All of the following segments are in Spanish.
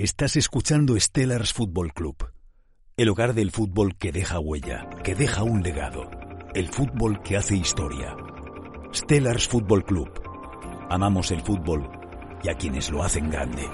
Estás escuchando Stellars Football Club, el hogar del fútbol que deja huella, que deja un legado, el fútbol que hace historia. Stellars Football Club. Amamos el fútbol y a quienes lo hacen grande.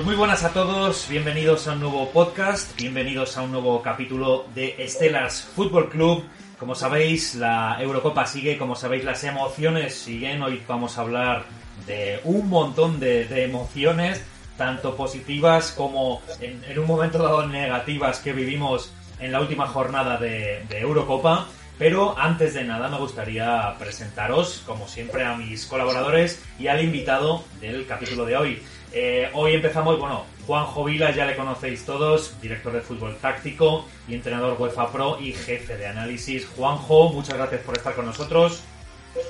Pues muy buenas a todos, bienvenidos a un nuevo podcast, bienvenidos a un nuevo capítulo de Stellars Football Club. Como sabéis, la Eurocopa sigue, como sabéis, las emociones siguen. Hoy vamos a hablar de un montón de, emociones, tanto positivas como en, un momento dado negativas que vivimos en la última jornada de Eurocopa. Pero antes de nada me gustaría presentaros, como siempre, a mis colaboradores y al invitado del capítulo de hoy. Eh, hoy empezamos, bueno, Juanjo Vila, ya le conocéis todos, director de fútbol táctico y entrenador UEFA Pro y jefe de análisis. Juanjo, muchas gracias por estar con nosotros.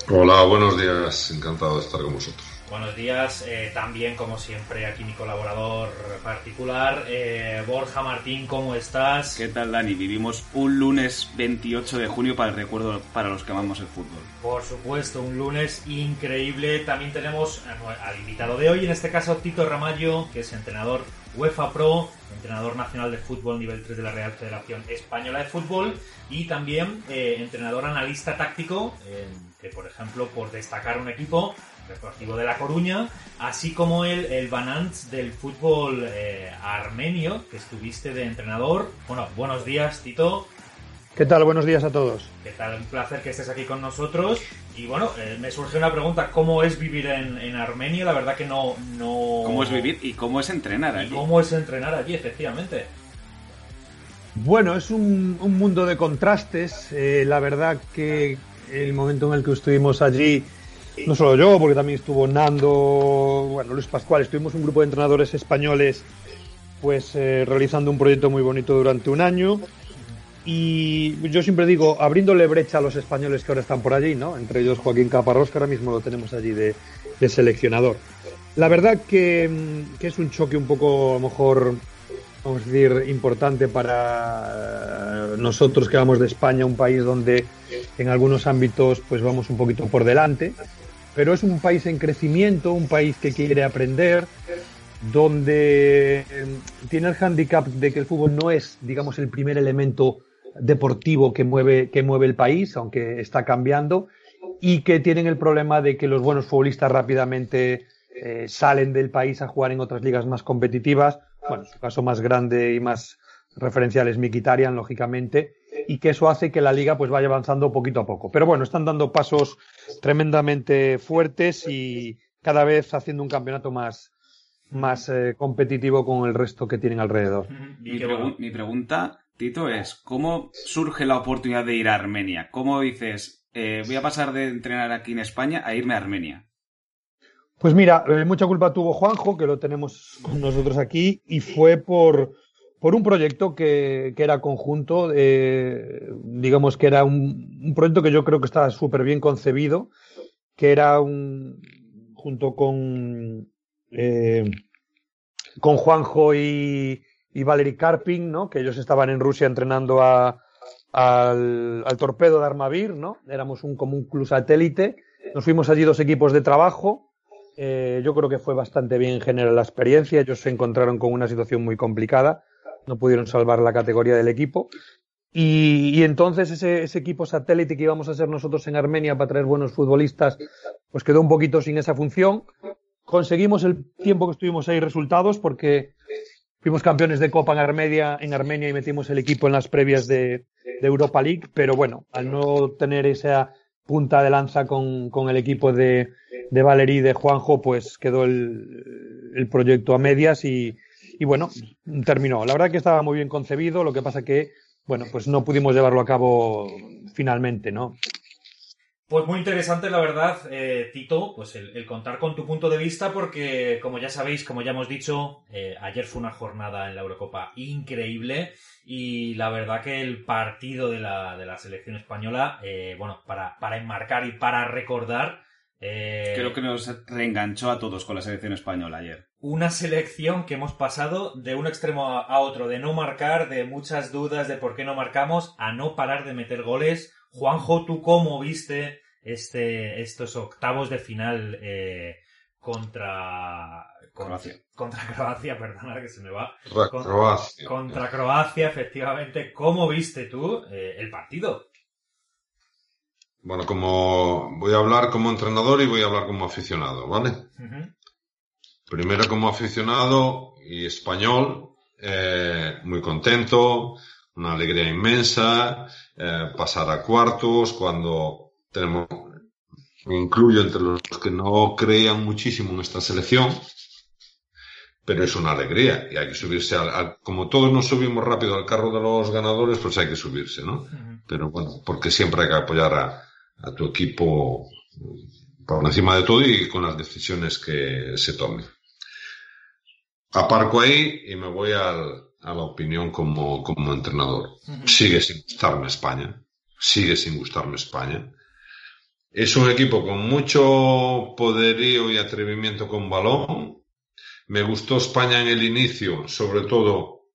Hola, buenos días, encantado de estar con vosotros. Buenos días, eh, también como siempre aquí mi colaborador particular, eh, Borja Martín, ¿cómo estás? ¿Qué tal Dani? Vivimos un lunes 28 de junio para el recuerdo para los que amamos el fútbol. Por supuesto, un lunes increíble. También tenemos al invitado de hoy, en este caso Tito Ramallo, que es entrenador UEFA Pro, entrenador nacional de fútbol nivel 3 de la Real Federación Española de Fútbol y también eh, entrenador analista táctico, eh, que por ejemplo, por destacar un equipo, Deportivo de La Coruña, así como el, el Banants del fútbol eh, armenio, que estuviste de entrenador. Bueno, buenos días, Tito. ¿Qué tal? Buenos días a todos. ¿Qué tal? Un placer que estés aquí con nosotros. Y bueno, eh, me surge una pregunta, ¿cómo es vivir en, en, Armenia? La verdad que no, no... ¿Cómo es vivir y cómo es entrenar allí? ¿Cómo es entrenar allí, efectivamente? Bueno, es un, un mundo de contrastes. Eh, la verdad que el momento en el que estuvimos allí, no solo yo, porque también estuvo Nando, bueno, Luis Pascual, estuvimos un grupo de entrenadores españoles pues eh, realizando un proyecto muy bonito durante un año y yo siempre digo, abriéndole brecha a los españoles que ahora están por allí, ¿no? Entre ellos Joaquín Caparrós, que ahora mismo lo tenemos allí de, de seleccionador. La verdad que, que, es un choque un poco, a lo mejor, vamos a decir, importante para nosotros que vamos de España, un país donde en algunos ámbitos pues vamos un poquito por delante, pero es un país en crecimiento, un país que quiere aprender, donde tiene el handicap de que el fútbol no es, digamos, el primer elemento deportivo que mueve, que mueve el país, aunque está cambiando, y que tienen el problema de que los buenos futbolistas rápidamente eh, salen del país a jugar en otras ligas más competitivas. Bueno, en su caso más grande y más referencial es Mikitarian, lógicamente, y que eso hace que la liga pues vaya avanzando poquito a poco. Pero bueno, están dando pasos tremendamente fuertes y cada vez haciendo un campeonato más, más eh, competitivo con el resto que tienen alrededor. Mi, pregu mi pregunta Tito, es ¿cómo surge la oportunidad de ir a Armenia? ¿Cómo dices, eh, voy a pasar de entrenar aquí en España a irme a Armenia? Pues mira, eh, mucha culpa tuvo Juanjo, que lo tenemos con nosotros aquí, y fue por, por un proyecto que, que era conjunto, eh, digamos que era un, proyecto que yo creo que estaba súper bien concebido, que era un, junto con, eh, con Juanjo y, y Valery Karpin, ¿no? Que ellos estaban en Rusia entrenando al, al, torpedo de Armavir, ¿no? Éramos un, como un club satélite. Nos fuimos allí dos equipos de trabajo. Eh, yo creo que fue bastante bien en general la experiencia. Ellos se encontraron con una situación muy complicada. No pudieron salvar la categoría del equipo. Y, y entonces ese, ese, equipo satélite que íbamos a ser nosotros en Armenia para traer buenos futbolistas, pues quedó un poquito sin esa función. Conseguimos el tiempo que estuvimos ahí resultados porque Fuimos campeones de Copa en Armenia, en Armenia y metimos el equipo en las previas de, de Europa League, pero bueno, al no tener esa punta de lanza con, con el equipo de, de Valerí y de Juanjo, pues quedó el, el proyecto a medias y, y, bueno, terminó. La verdad que estaba muy bien concebido, lo que pasa que, bueno, pues no pudimos llevarlo a cabo finalmente, ¿no? Pues muy interesante, la verdad, eh, Tito, pues el, contar con tu punto de vista, porque como ya sabéis, como ya hemos dicho, eh, ayer fue una jornada en la Eurocopa increíble y la verdad que el partido de la, de la selección española, eh, bueno, para, para enmarcar y para recordar, Creo que nos reenganchó a todos con la selección española ayer. Una selección que hemos pasado de un extremo a otro, de no marcar, de muchas dudas de por qué no marcamos, a no parar de meter goles Juanjo, ¿tú cómo viste este, estos octavos de final eh, contra, Croacia? Contra Croacia, perdona que se me va. Contra Croacia. Contra Croacia, efectivamente. ¿Cómo viste tú eh, el partido? Bueno, como voy a hablar como entrenador y voy a hablar como aficionado, ¿vale? Primero como aficionado y español, eh, muy contento, una alegría inmensa, eh, pasar a cuartos, cuando tenemos, me incluyo entre los que no creían muchísimo en esta selección, pero es una alegría y hay que subirse al, como todos nos subimos rápido al carro de los ganadores, pues hay que subirse, ¿no? Pero bueno, porque siempre hay que apoyar a, a tu equipo por encima de todo y con las decisiones que se tomen. Aparco ahí y me voy al, a la opinión como, como entrenador. Sigue sin gustarme España. Sigue sin gustarme España. Es un equipo con mucho poderío y atrevimiento con balón. Me gustó España en el inicio, sobre todo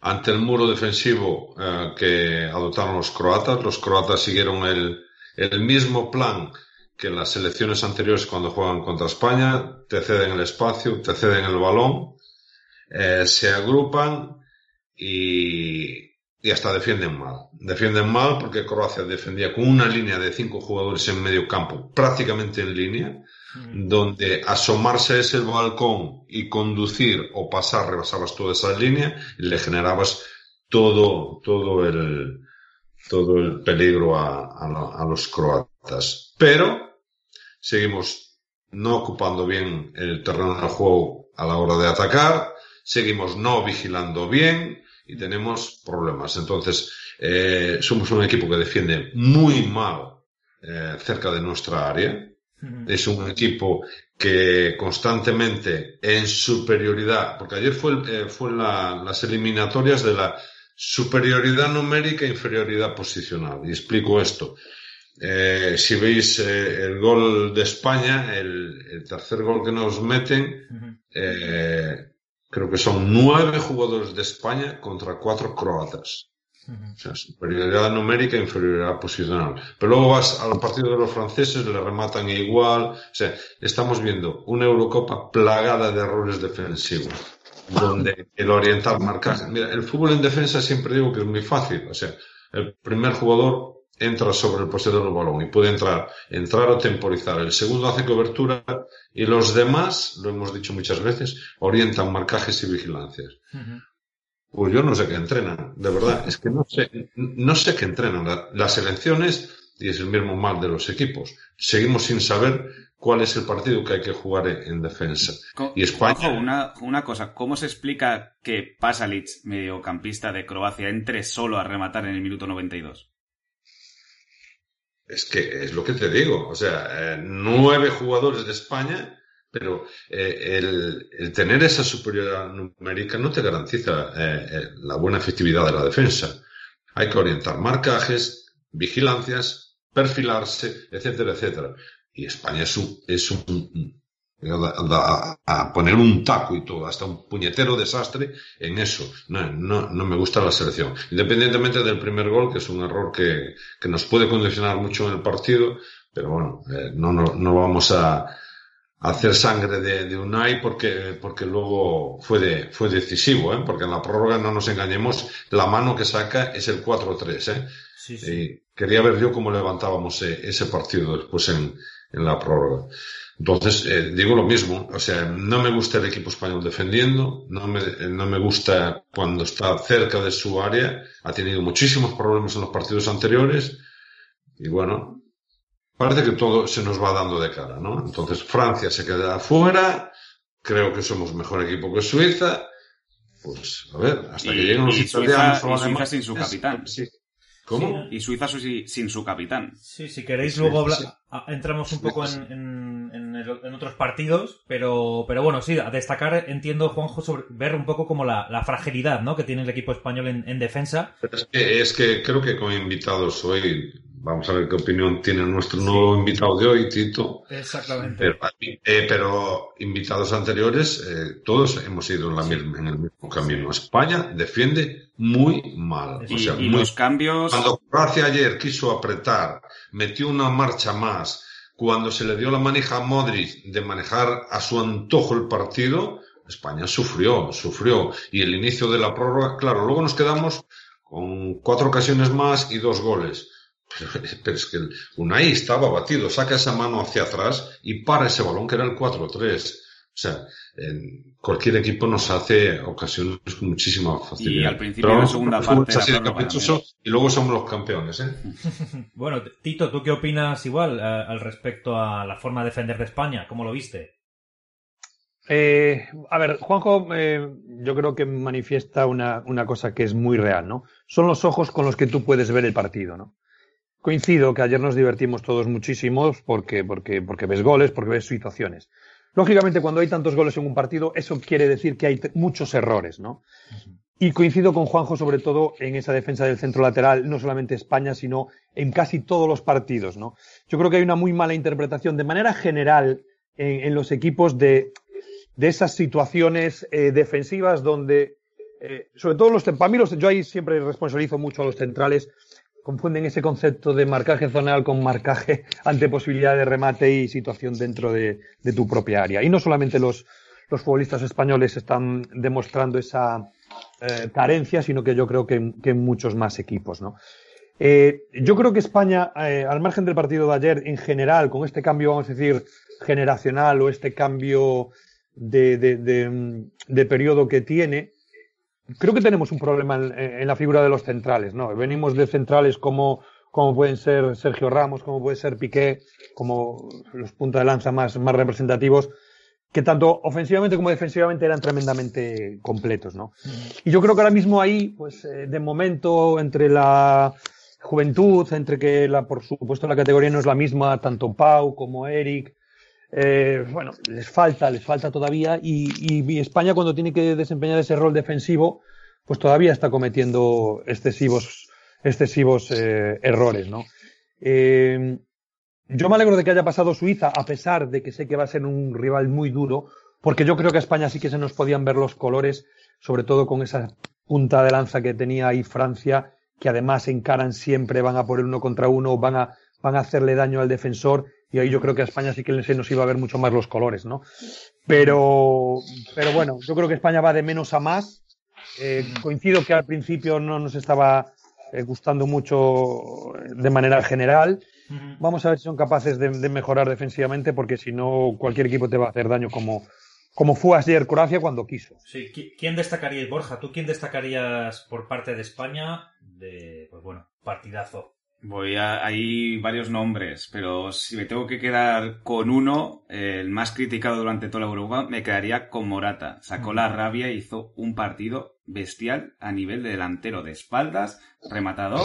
ante el muro defensivo eh, que adoptaron los croatas. Los croatas siguieron el, el mismo plan que las selecciones anteriores cuando juegan contra España. Te ceden el espacio, te ceden el balón eh, se agrupan y, y hasta defienden mal. Defienden mal porque Croacia defendía con una línea de cinco jugadores en medio campo, prácticamente en línea, donde asomarse a ese balcón y conducir o pasar, rebasabas toda esa línea y le generabas todo, todo el, todo el peligro a, a los croatas. Pero seguimos no ocupando bien el terreno del juego a la hora de atacar, seguimos no vigilando bien y tenemos problemas. Entonces, eh, somos un equipo que defiende muy mal eh, cerca de nuestra área. Es un equipo que constantemente en superioridad, porque ayer fue, eh, fue las eliminatorias de la superioridad numérica e inferioridad posicional. Y explico esto. Eh, si veis eh, el gol de España, el, el, tercer gol que nos meten, eh, creo que son nueve jugadores de España contra cuatro croatas. O sea, superioridad numérica e inferioridad posicional. Pero luego vas al partido de los franceses, le rematan igual. O sea, estamos viendo una Eurocopa plagada de errores defensivos, donde el oriental marcaje. Mira, el fútbol en defensa siempre digo que es muy fácil. O sea, el primer jugador entra sobre el poseedor del balón y puede entrar, entrar o temporizar. El segundo hace cobertura y los demás, lo hemos dicho muchas veces, orientan marcajes y vigilancias. Pues yo no sé qué entrenan, de verdad, es que no sé, no sé qué entrenan. las elecciones, y es el mismo mal de los equipos, seguimos sin saber cuál es el partido que hay que jugar en, defensa. y España... una, una cosa, ¿cómo se explica que Pasalic, mediocampista de Croacia, entre solo a rematar en el minuto 92? Es que es lo que te digo, o sea, eh, nueve jugadores de España, pero eh, el, tener esa superioridad numérica no te garantiza eh, la buena efectividad de la defensa. Hay que orientar marcajes, vigilancias, perfilarse, etcétera, etcétera. Y España es un, es un, a, poner un taco y todo, hasta un puñetero desastre en eso. No, no, no, me gusta la selección. Independientemente del primer gol, que es un error que, que nos puede condicionar mucho en el partido, pero bueno, eh, no, no, no, vamos a, hacer sangre de, de, Unai porque, porque luego fue, de, fue decisivo, ¿eh? porque en la prórroga no nos engañemos, la mano que saca es el 4-3. ¿eh? Sí, sí. Y quería ver yo cómo levantábamos eh, ese partido después en, en la prórroga. Entonces, eh, digo lo mismo, o sea, no me gusta el equipo español defendiendo, no me, no me gusta cuando está cerca de su área, ha tenido muchísimos problemas en los partidos anteriores y bueno, parece que todo se nos va dando de cara, ¿no? Entonces, Francia se queda afuera, creo que somos mejor equipo que Suiza, pues a ver, hasta que lleguen los italianos o sin su capitán. Sí, ¿Cómo? Y Suiza su- sin su capitán. Sí, si queréis luego sí. a- entramos un poco sí. en, en- en el- en otros partidos, pero, pero bueno, sí, a destacar, entiendo, Juanjo, sobre ver un poco como la, la fragilidad ¿no? que tiene el equipo español en, en defensa. Es que, es que creo que con invitados hoy, vamos a ver qué opinión tiene nuestro nuevo invitado de hoy, Tito. Exactamente. Pero, eh, pero invitados anteriores, eh, todos hemos ido en, la misma- en el mismo camino. España defiende muy mal. Y- O sea, y muy los cambios... Cuando Croacia ayer quiso apretar, metió una marcha más, cuando se le dio la manija a Modric de manejar a su antojo el partido, España sufrió, sufrió. Y el inicio de la prórroga, claro, luego nos quedamos con cuatro ocasiones más y dos goles. Pero, es que Unai estaba batido, saca esa mano hacia atrás y para ese balón que era el 4-3. O sea, en cualquier equipo nos hace ocasiones con muchísima facilidad. Y al principio de la segunda parte así de y luego somos los campeones, ¿eh? Bueno, Tito, ¿tú qué opinas igual eh, al respecto a la forma de defender de España? ¿Cómo lo viste? Eh, a ver, Juanjo, eh, yo creo que manifiesta una, una cosa que es muy real, ¿no? Son los ojos con los que tú puedes ver el partido, ¿no? Coincido que ayer nos divertimos todos muchísimo porque, porque, porque ves goles, porque ves situaciones. Lógicamente, cuando hay tantos goles en un partido, eso quiere decir que hay muchos errores, ¿no? Y coincido con Juanjo sobre todo en esa defensa del centro lateral, no solamente España, sino en casi todos los partidos, ¿no? Yo creo que hay una muy mala interpretación de manera general en, en los equipos de, de esas situaciones eh, defensivas donde, eh, sobre todo los, para mí los, yo ahí siempre responsabilizo mucho a los centrales, confunden ese concepto de marcaje zonal con marcaje ante posibilidad de remate y situación dentro de, tu propia área. Y no solamente los, los futbolistas españoles están demostrando esa eh, carencia, sino que yo creo que, que muchos más equipos, ¿no? Eh, yo creo que España, eh, al margen del partido de ayer, en general, con este cambio, vamos a decir, generacional o este cambio de, de, de periodo que tiene, creo que tenemos un problema en, en la figura de los centrales, ¿no? Venimos de centrales como, como pueden ser Sergio Ramos, como puede ser Piqué, como los punta de lanza más, más representativos, que tanto ofensivamente como defensivamente eran tremendamente completos, ¿no? Y yo creo que ahora mismo ahí, pues, eh, de momento, entre la juventud, entre que la, por supuesto la categoría no es la misma, tanto Pau como Eric, eh, bueno, les falta, les falta todavía, y, y- España cuando tiene que desempeñar ese rol defensivo, pues todavía está cometiendo excesivos, excesivos eh, errores, ¿no? Eh, yo me alegro de que haya pasado Suiza, a pesar de que sé que va a ser un rival muy duro, porque yo creo que a España sí que se nos podían ver los colores, sobre todo con esa punta de lanza que tenía ahí Francia, que además encaran siempre, van a por el uno contra uno, van a, van a hacerle daño al defensor, y ahí yo creo que a España sí que se nos iba a ver mucho más los colores, ¿no? Pero, pero bueno, yo creo que España va de menos a más. Eh, coincido que al principio no nos estaba eh, gustando mucho de manera general. Vamos a ver si son capaces de, de mejorar defensivamente, porque si no, cualquier equipo te va a hacer daño como, como fue ayer Croacia cuando quiso. Sí, ¿qui- ¿quién destacaríais, Borja? ¿Tú quién destacarías por parte de España? De, pues bueno, partidazo. Voy a, hay varios nombres, pero si me tengo que quedar con uno, eh, el más criticado durante toda la Europa, me quedaría con Morata. Sacó la rabia e hizo un partido bestial a nivel de delantero, de espaldas, rematador,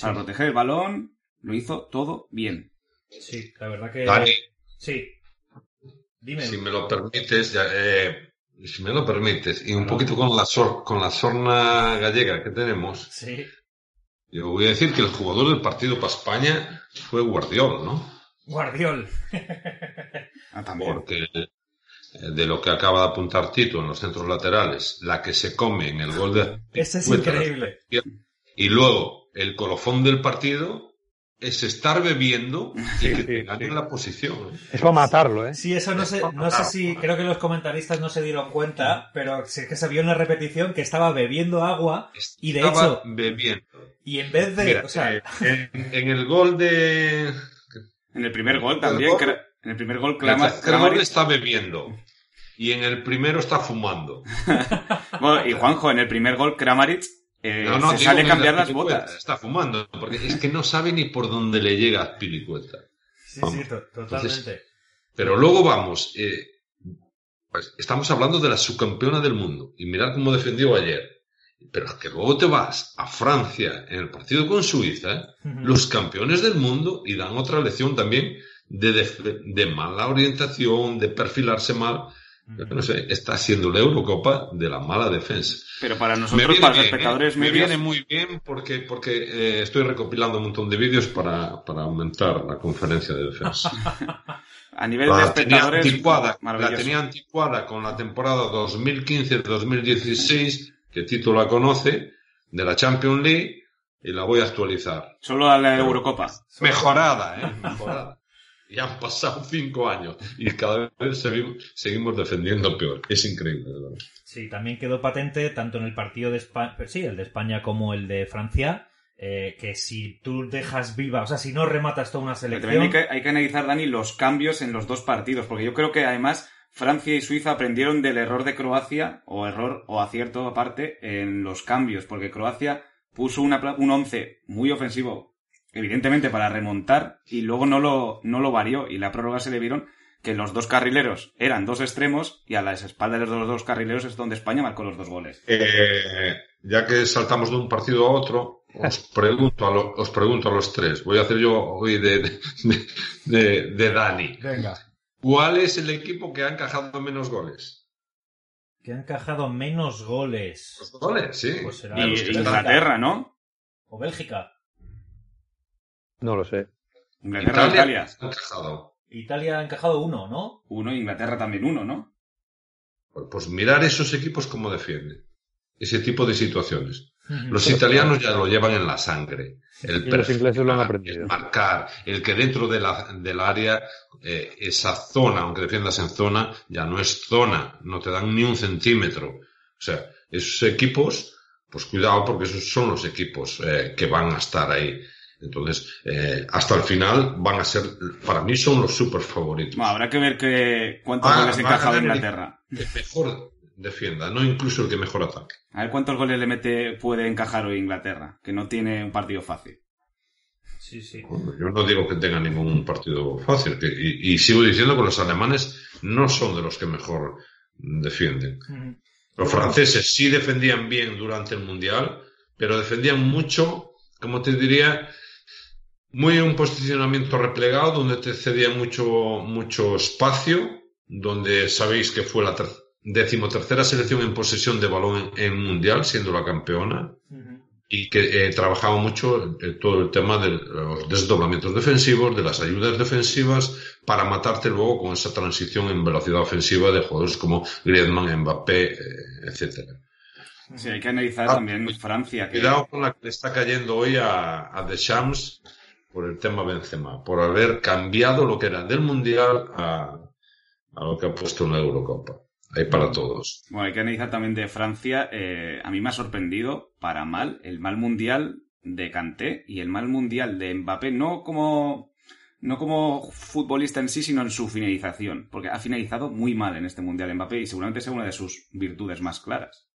para proteger el balón, lo hizo todo bien. Sí, la verdad que... Dani, Sí. Dime. si me lo permites, ya, eh, si me lo permites, y un poquito con la, sor- con la sorna gallega que tenemos, Sí. Yo voy a decir que el jugador del partido para España fue Guardiol, ¿no? Guardiol. Ah, también. Porque eh, de lo que acaba de apuntar Tito en los centros laterales, la que se come en el gol de... Ese es increíble. Y luego, el colofón del partido es estar bebiendo y Sí, que te sí. la posición. ¿eh? Es para matarlo, ¿eh? Sí, eso no sé, no sé si, creo que los comentaristas no se dieron cuenta, pero sí que se vio en la repetición que estaba bebiendo agua y de Estaba hecho, bebiendo. y en vez de, Mira, o sea, eh, en, en el gol de... En el primer gol también, gol- en el primer gol El Clama- tercer gol Kramaric- está bebiendo. Y en el primero está fumando. Bueno, y Juanjo, en el primer gol Kramaric eh, No, no, se sale a cambiar la las botas. Está fumando, porque es que no sabe ni por dónde le llega a Pilicueta. sí, vamos. sí, to- totalmente. Pero luego vamos, eh, pues estamos hablando de la subcampeona del mundo. Y mirad cómo defendió ayer. Pero que luego te vas a Francia en el partido con Suiza, los campeones del mundo, y dan otra lección también de, de, mala orientación, de perfilarse mal. Sé, está siendo la Eurocopa de la mala defensa. Pero para nosotros, para los ¿eh? espectadores Me viene muy bien porque, porque eh, estoy recopilando un montón de vídeos para, para aumentar la conferencia de defensa. a nivel de espectadores. la tenía anticuada con la temporada 2015-2016 que Tito la conoce, de la Champions League, y la voy a actualizar. Solo a la Eurocopa. Mejorada, ¿eh? Mejorada. Ya han pasado cinco años y cada vez seguimos, defendiendo peor. Es increíble, ¿verdad? Sí, también quedó patente tanto en el partido de España, sí, el de España como el de Francia, eh, que si tú dejas viva, o sea, si no rematas toda una selección... Hay que, hay que analizar, Dani, los cambios en los dos partidos, porque yo creo que además Francia y Suiza aprendieron del error de Croacia, o error o acierto aparte, en los cambios, porque Croacia puso una, un once muy ofensivo, evidentemente para remontar, y luego no lo, no lo varió, y la prórroga se le vieron que los dos carrileros eran dos extremos, y a las espaldas de los dos carrileros es donde España marcó los dos goles. Eh, ya que saltamos de un partido a otro, os pregunto a, os pregunto a los tres. Voy a hacer yo hoy de, de, de Dani. Venga. ¿Cuál es el equipo que ha encajado menos goles? Que ha encajado menos goles. Los goles, sí. Pues será y Inglaterra, ¿no? ¿O Bélgica? No lo sé. Inglaterra Italia. Ha encajado. Italia ha encajado uno, ¿no? Uno, Inglaterra también uno, ¿no? Pues mirar esos equipos cómo defienden. Ese tipo de situaciones. Los italianos ya lo llevan en la sangre. El los ingleses lo han aprendido. El marcar, el que dentro de la, del área, eh, esa zona, aunque defiendas en zona, ya no es zona, no te dan ni un centímetro. O sea, esos equipos, pues cuidado porque esos son los equipos eh, que van a estar ahí. Entonces, eh, hasta el final van a ser, para mí son los super favoritos. habrá que ver que cuántos ah, goles encajado Inglaterra. mejor defienda, no incluso el que mejor ataque. A ver cuántos goles le mete, puede encajar hoy Inglaterra, que no tiene un partido fácil. Sí, sí. yo no digo que tenga ningún partido fácil, y, sigo diciendo que los alemanes no son de los que mejor defienden. Los franceses sí defendían bien durante el Mundial, pero defendían mucho, como te diría, muy un posicionamiento replegado, donde te cedía mucho, mucho espacio, donde sabéis que fue la tercera decimotercera selección en posesión de balón en, mundial, siendo la campeona, y que eh, trabajaba mucho eh, todo el tema de los desdoblamientos defensivos, de las ayudas defensivas, para matarte luego con esa transición en velocidad ofensiva de jugadores como Griezmann, Mbappé, eh, etcétera. Sí, hay que analizar ah, también Francia. Cuidado con la que le está cayendo hoy a, a Deschamps por el tema Benzema, por haber cambiado lo que era del Mundial a, a lo que ha puesto en la Eurocopa. Hay para todos. Bueno, hay que analizar también de Francia. Eh, a mí me ha sorprendido, para mal, el mal mundial de Kanté y el mal mundial de Mbappé, no como, no como futbolista en sí, sino en su finalización. Porque ha finalizado muy mal en este mundial Mbappé y seguramente sea una de sus virtudes más claras.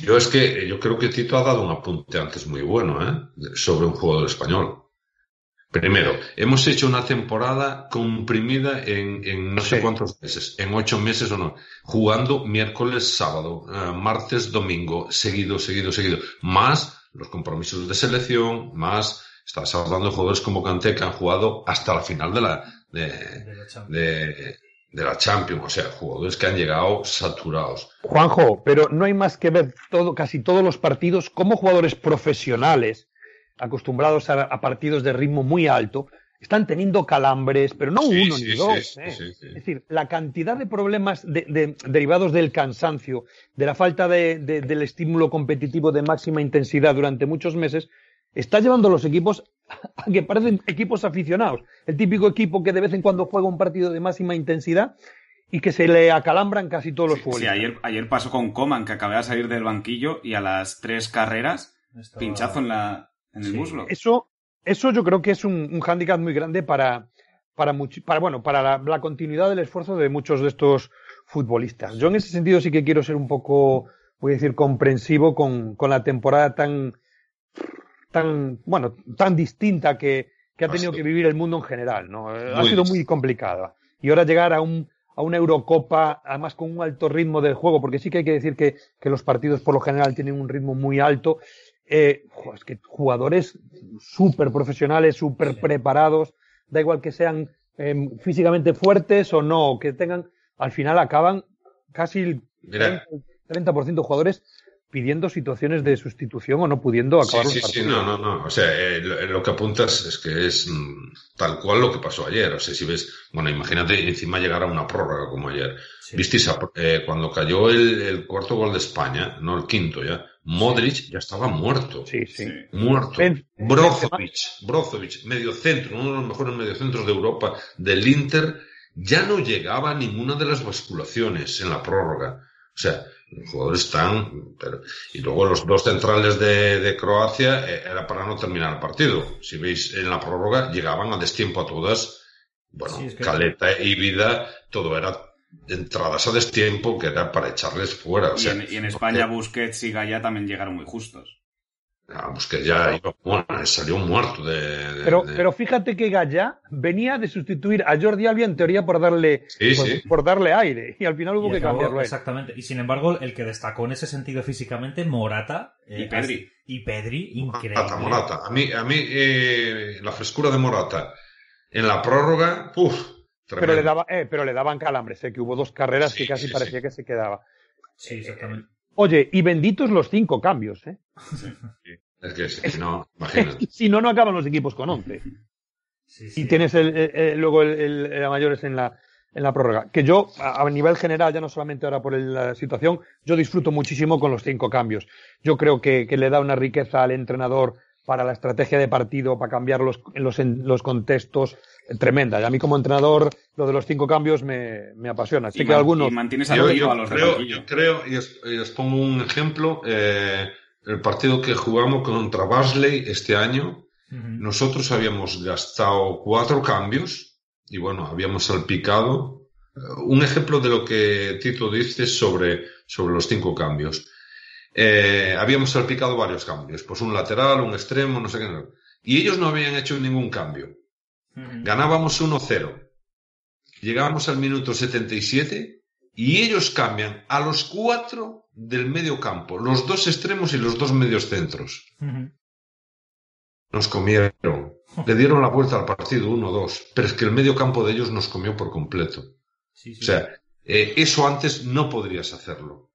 Yo es que yo creo que Tito ha dado un apunte antes muy bueno, ¿eh? Sobre un jugador español. Primero, hemos hecho una temporada comprimida en, no sé cuántos meses, en ocho meses o no, jugando miércoles, sábado, eh, martes, domingo, seguido, seguido, seguido, más los compromisos de selección, más, estás hablando de jugadores como Kanté que han jugado hasta la final de la, de, de, de la Champions, o sea, jugadores que han llegado saturados. Juanjo, pero no hay más que ver todo, casi todos los partidos como jugadores profesionales acostumbrados a, partidos de ritmo muy alto, están teniendo calambres, pero no uno ni dos. ¿eh? es decir, la cantidad de problemas derivados del cansancio, de la falta del estímulo competitivo de máxima intensidad durante muchos meses, está llevando a los equipos a que parecen equipos aficionados. El típico equipo que de vez en cuando juega un partido de máxima intensidad y que se le acalambran casi todos los juegos. Sí, ayer, ayer pasó con Coman, que acababa de salir del banquillo y a las tres carreras, pinchazo en la, eso, eso yo creo que es un, un hándicap muy grande para, para, para, bueno, para la, continuidad del esfuerzo de muchos de estos futbolistas. Yo en ese sentido sí que quiero ser un poco, voy a decir, comprensivo con, con la temporada tan, tan, bueno, tan distinta que, que ha tenido que vivir el mundo en general, ¿no? ha sido muy complicada. Y ahora llegar a un, a una Eurocopa, además con un alto ritmo de juego, porque sí que hay que decir que, que los partidos por lo general tienen un ritmo muy alto. Eh, es que jugadores súper profesionales, súper preparados, da igual que sean eh, físicamente fuertes o no, que tengan, al final acaban casi el 30%, de jugadores pidiendo situaciones de sustitución o no pudiendo acabar sí, los sí, Sí, no, no, no. O sea, eh, lo, que apuntas es que es mm, tal cual lo que pasó ayer. O sea, si ves, bueno, imagínate encima llegar a una prórroga como ayer. Visteis eh, cuando cayó el, el, cuarto gol de España, no el quinto ya, Modric ya estaba muerto. Sí, sí. Muerto. Brozovic, Brozovic, medio centro, uno de los mejores mediocentros de Europa del Inter, ya no llegaba a ninguna de las basculaciones en la prórroga. O sea, los jugadores están. Pero, y luego los dos centrales de, de Croacia eh, era para no terminar el partido. Si veis en la prórroga, llegaban a destiempo a todas. Bueno, Caleta y Vida, todo era entradas a destiempo que era para echarles fuera. O sea, y, en, España Busquets y Gaya también llegaron muy justos. Ah, Busquets ya iba, bueno, salió muerto de, pero, pero fíjate que Gaya venía de sustituir a Jordi Alba en teoría por darle, por, darle aire y al final hubo que cambiarlo. Exactamente. Y sin embargo, el que destacó en ese sentido físicamente, Morata. Eh, y Pedri. Y Pedri, increíble. Morata, Morata. A mí, a mí eh, la frescura de Morata en la prórroga, uff, pero le, daba, eh, pero le daban calambres, eh, que hubo dos carreras que casi parecía que se quedaba. Sí, exactamente. Oye, y benditos los cinco cambios, ¿eh? Es que si no, imagínate. si no, no acaban los equipos con once. y tienes el, luego el, el, mayores en la, en la prórroga. Que yo, a, nivel general, ya no solamente ahora por la situación, yo disfruto muchísimo con los cinco cambios. Yo creo que, que le da una riqueza al entrenador para la estrategia de partido, para cambiar los, los, los contextos, tremenda. Y a mí como entrenador lo de los cinco cambios me, me apasiona. Así que algunos... Y mantienes a, yo, los creo, yo creo, y os, pongo un ejemplo, eh, el partido que jugamos contra Basley este año, nosotros habíamos gastado cuatro cambios y bueno, habíamos salpicado. Un ejemplo de lo que Tito dice sobre, sobre los cinco cambios. Eh, habíamos salpicado varios cambios, pues un lateral, un extremo, no sé qué. Y ellos no habían hecho ningún cambio. Ganábamos 1-0. Llegábamos al minuto 77 y ellos cambian a los cuatro del medio campo, los dos extremos y los dos medios centros. Nos comieron. Le dieron la vuelta al partido 1-2, pero es que el medio campo de ellos nos comió por completo. O sea, eh, eso antes no podrías hacerlo.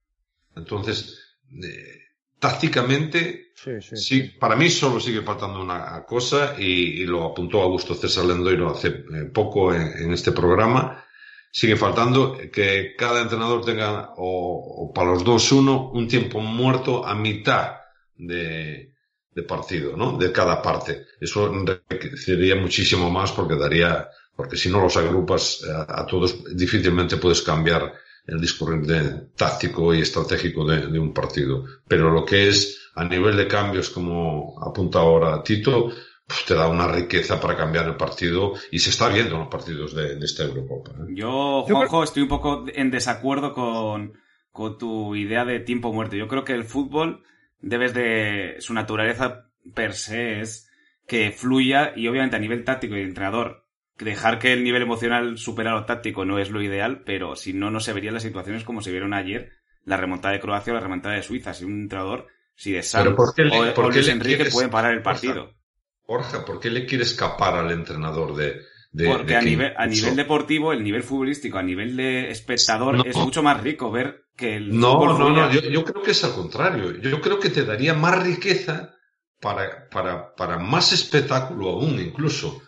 Entonces, eh, tácticamente, sí, para mí solo sigue faltando una cosa y, lo apuntó Augusto César Lendoiro hace eh, poco en, este programa. Sigue faltando que cada entrenador tenga, o, para los dos uno, un tiempo muerto a mitad de, de partido, ¿no? De cada parte. Eso sería muchísimo más porque daría, porque si no los agrupas a, eh, a todos, difícilmente puedes cambiar el discurrir táctico y estratégico de, un partido. Pero lo que es a nivel de cambios, como apunta ahora Tito, pues te da una riqueza para cambiar el partido y se está viendo en los partidos de, esta Eurocopa. ¿eh? Yo, Juanjo, estoy un poco en desacuerdo con, con tu idea de tiempo muerto. Yo creo que el fútbol debes de su naturaleza per se es que fluya y obviamente a nivel táctico y de entrenador dejar que el nivel emocional supera lo táctico no es lo ideal, pero si no, no se verían las situaciones como se vieron ayer, la remontada de Croacia o la remontada de Suiza. Si un entrenador, si de Sal o, Luis Enrique pueden parar el partido. Borja, ¿por qué le quiere escapar al entrenador de, Porque a, nivel, a nivel deportivo, el nivel futbolístico, a nivel de espectador, es mucho más rico ver que el. No, no, no, yo, yo, creo que es al contrario. Yo creo que te daría más riqueza para, para, para más espectáculo aún, incluso.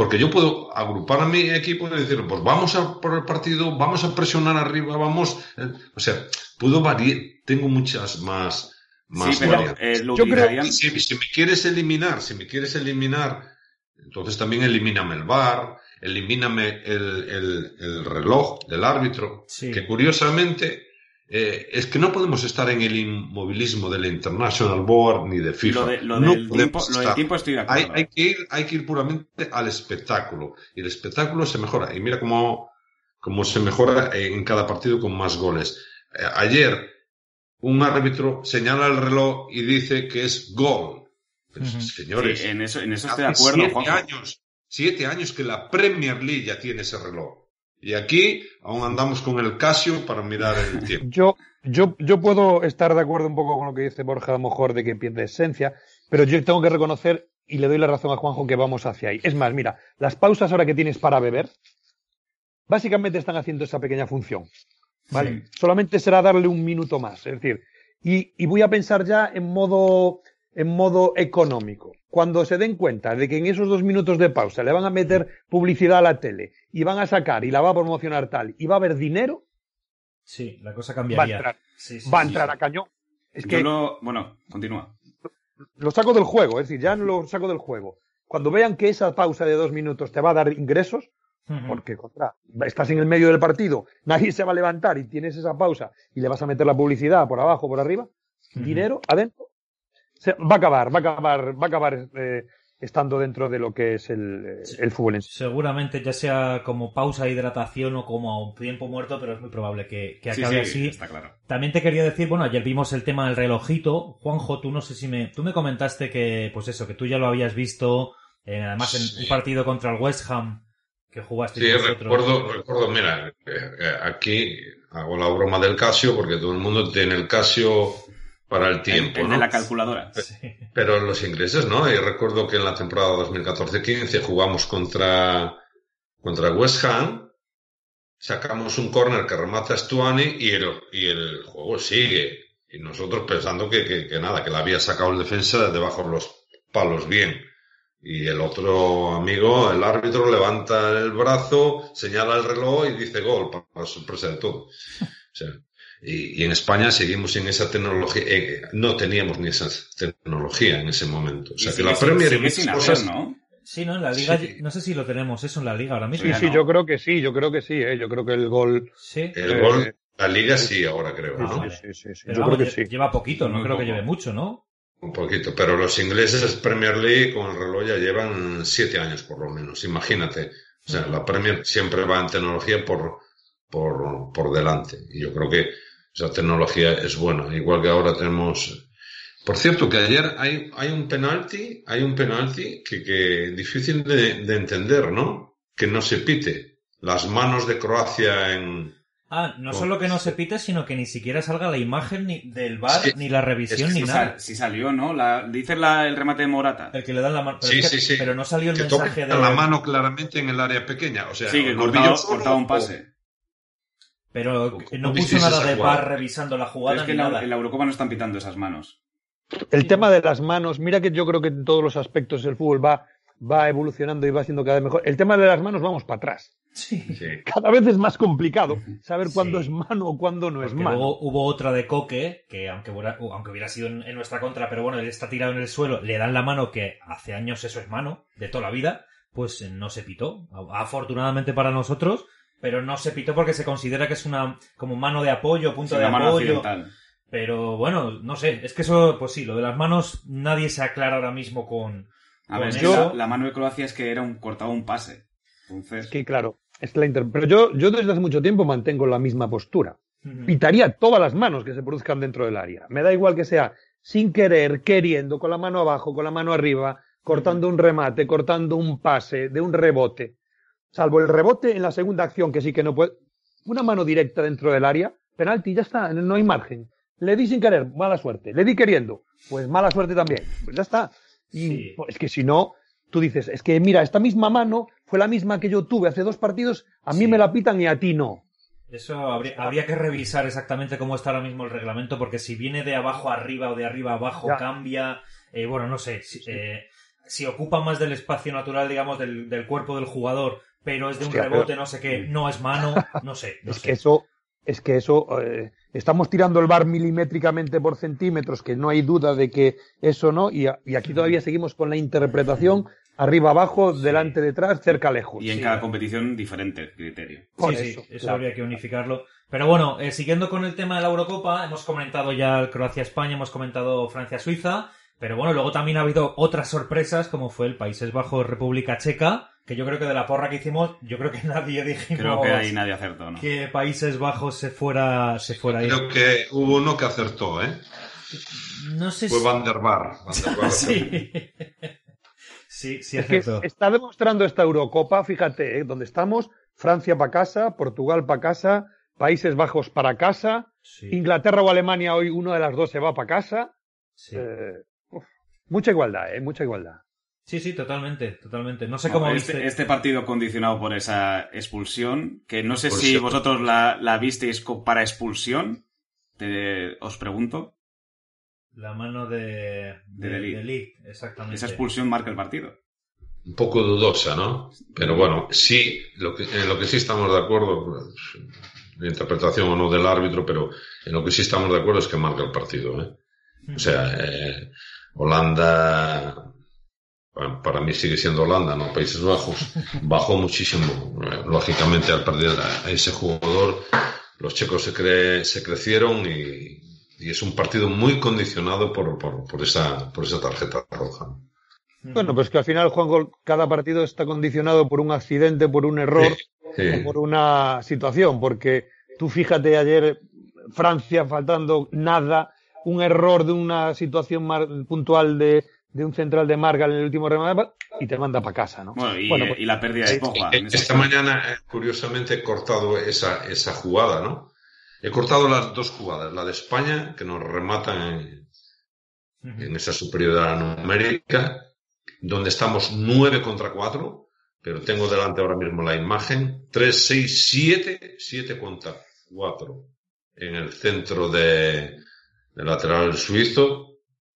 Porque yo puedo agrupar a mi equipo y decir, pues vamos a por el partido, vamos a presionar arriba, vamos. Eh, o sea, puedo variar, tengo muchas más, más sí, pero, eh, yo creo si, si, me quieres eliminar, si me quieres eliminar, entonces también elimíname el bar, elimíname el, el, el reloj del árbitro, que curiosamente eh, es que no podemos estar en el inmovilismo del International Board ni de FIFA. Lo, del, tiempo, estoy de acuerdo. Hay, que ir, hay que ir puramente al espectáculo. Y el espectáculo se mejora. Y mira cómo, cómo se mejora en cada partido con más goles. Eh, ayer, un árbitro señala el reloj y dice que es gol. Señores, en eso, en eso estoy de acuerdo. Siete años, siete años que la Premier League ya tiene ese reloj. Y aquí aún andamos con el Casio para mirar el tiempo. Yo, yo, yo puedo estar de acuerdo un poco con lo que dice Borja, a lo mejor de que pierde esencia, pero yo tengo que reconocer, y le doy la razón a Juanjo, que vamos hacia ahí. Es más, mira, las pausas ahora que tienes para beber, básicamente están haciendo esa pequeña función. ¿Vale? Solamente será darle un minuto más. Es decir, y, y voy a pensar ya en modo, en modo económico. Cuando se den cuenta de que en esos dos minutos de pausa le van a meter publicidad a la tele y van a sacar y la va a promocionar tal y va a haber dinero, Sí, la cosa va a cambiaría. entrar, Sí, sí, va a entrar sí. a cañón. Es Yo que lo- Bueno, continúa. lo saco del juego, es decir, ya no lo saco del juego. Cuando vean que esa pausa de dos minutos te va a dar ingresos, porque contra, estás en el medio del partido, nadie se va a levantar y tienes esa pausa y le vas a meter la publicidad por abajo, por arriba, dinero adentro, se- va a acabar, va a acabar, va a acabar eh, estando dentro de lo que es el, eh, el fútbol en sí. Seguramente ya sea como pausa de hidratación o como tiempo muerto, pero es muy probable que, que Sí, acabe sí, así. está claro. También te quería decir, bueno, ayer vimos el tema del relojito. Juanjo, tú no sé si me, tú me comentaste que, pues eso, que tú ya lo habías visto, eh, además en Sí. un partido contra el West Ham que jugaste Sí, recuerdo, recuerdo, mira, aquí hago la broma del Casio porque todo el mundo tiene el Casio para el tiempo, el ¿no? de la calculadora. Pero los ingleses no, y recuerdo que en la temporada 2014-15 jugamos contra, contra West Ham, sacamos un córner que remata Stuani y el, y el juego sigue. Y nosotros pensando que, que, que nada, que la había sacado el defensa de debajo de los palos bien. Y el otro amigo, el árbitro, levanta el brazo, señala el reloj y dice gol, para, para sorpresa de todo. O sea, y, y en España seguimos sin esa tecnología, eh, no teníamos ni esa tecnología en ese momento. O sea, Y que sigue la Premier y sigue ¿no? Sí, ¿no? En la liga, Sí. no sé si lo tenemos eso en la liga ahora mismo. Sí, sí, no. yo creo que sí, yo creo que sí, eh, yo creo que el gol... Sí. el Eh, gol, la liga sí ahora creo, sí, ¿no? vale. sí, sí, sí, Pero yo vamos, creo que lleva poquito, no Muy creo que lleve mucho, ¿no? Un poquito, pero los ingleses Premier League con el reloj ya llevan siete años por lo menos, imagínate. O sea, la Premier siempre va en tecnología por, por, por delante. Y yo creo que esa tecnología es buena. Igual que ahora tenemos... Por cierto, que ayer hay, hay un penalti, hay un penalti que, que difícil de, de entender, ¿no? Que no se pite. Las manos de Croacia en... Ah, no Oh. solo que no se pite, sino que ni siquiera salga la imagen ni del bar, ni la revisión, es que ni nada. sal- sí salió, ¿no? La, dice la- el remate de Morata. El que le dan la mano. Pero, Sí, es que- sí, sí. pero no salió el Que mensaje de. la mano claramente en el área pequeña. O sea, Sí, que solo, cortaba un o- pase. Pero ¿Cómo no puso nada de bar revisando la Pero jugada es que ni en la, nada. en la Eurocopa no están pitando esas manos. El tema de las manos, mira que yo creo que en todos los aspectos el fútbol va, va evolucionando y va siendo cada vez mejor. El tema de las manos vamos para atrás. Sí. Sí. Cada vez es más complicado saber Sí. cuándo es mano o cuándo no es mano. luego hubo otra de Coque, que aunque hubiera, aunque hubiera sido en, en nuestra contra, pero bueno, él está tirado en el suelo, le dan la mano, que hace años eso es mano, de toda la vida, pues eh, no se pitó. Afortunadamente para nosotros, pero no se pitó porque se considera que es una como mano de apoyo, punto Sí, de apoyo. Pero bueno, no sé, es que eso, pues sí, lo de las manos nadie se aclara ahora mismo con... A con ver, eso. la, la mano de Croacia es que era un cortaba un pase. Entonces, Que claro, es la inter- pero yo, yo desde hace mucho tiempo mantengo la misma postura. Pitaría todas las manos que se produzcan dentro del área. Me da igual que sea sin querer, queriendo, con la mano abajo, con la mano arriba, cortando un remate, cortando un pase, de un rebote. Salvo el rebote en la segunda acción, que sí que no puede. Una mano directa dentro del área, penalti, ya está, no hay margen. Le di sin querer, mala suerte. Le di queriendo, pues mala suerte también. Pues ya está. Y Sí. pues, es que si no, tú dices, es que mira, esta misma mano fue la misma que yo tuve hace dos partidos, a mí Sí. me la pitan y a ti no. Eso habría, habría que revisar exactamente cómo está ahora mismo el reglamento, porque si viene de abajo a arriba o de arriba a abajo, Ya. cambia. eh, bueno, no sé. Si, eh, si ocupa más del espacio natural, digamos, del, del cuerpo del jugador, pero es de un Hostia, rebote, pero- no sé qué, no es mano, no sé. no es sé. que eso, es que eso, eh, estamos tirando el bar milimétricamente por centímetros, que no hay duda de que eso no, y, a- y aquí todavía seguimos con la interpretación arriba, abajo, delante, detrás, cerca, lejos. y en Sí. cada competición diferente criterio. Por sí, eso, sí, eso claro. habría que unificarlo. Pero bueno, eh, siguiendo con el tema de la Eurocopa, hemos comentado ya Croacia-España, hemos comentado Francia-Suiza, pero bueno, luego también ha habido otras sorpresas, como fue el Países Bajos-República Checa, que yo creo que de la porra que hicimos, yo creo que nadie dijimos Creo que ahí nadie acertó, ¿no? que Países Bajos se fuera, se fuera a ir. Creo que hubo uno que acertó, ¿eh? No sé Fue si... Van der Bar. Van der Bar sí. sí, sí, Es que acertó. está demostrando esta Eurocopa, fíjate, eh, donde estamos, Francia para casa, Portugal para casa, Países Bajos para casa, Inglaterra o Alemania hoy uno de las dos se va para casa. Eh, mucha igualdad, ¿eh? Mucha igualdad. Sí, sí, totalmente, totalmente. No sé cómo este, este, partido condicionado por esa expulsión, que no sé si vosotros la, la, visteis para expulsión, os pregunto. La mano de, de, exactamente. Esa expulsión marca el partido. Un poco dudosa, ¿no? Pero bueno, sí, lo que, en lo que sí estamos de acuerdo, pues, la interpretación o no del árbitro, pero en lo que sí estamos de acuerdo es que marca el partido. ¿eh? O sea, eh, Holanda para mí sigue siendo Holanda, no Países Bajos, bajó muchísimo. Eh, lógicamente, al perder a ese jugador, los checos se, se crecieron y, es un partido muy condicionado por, por, esa, por esa tarjeta roja. Bueno, pues que al final, Juan, cada partido está condicionado por un accidente, por un error, por una situación, porque tú fíjate ayer Francia faltando nada, un error de una situación puntual de, de un central de Marga en el último remate y te manda para casa, ¿no? Bueno, y, pues la pérdida de Pogba. Esta mañana, eh, curiosamente, he cortado esa, esa jugada, ¿no? He cortado las dos jugadas, la de España, que nos rematan en, en esa superioridad numérica, donde estamos 9 contra 4, pero tengo delante ahora mismo la imagen, 3, 6, 7, 7 contra 4 en el centro de, de lateral suizo,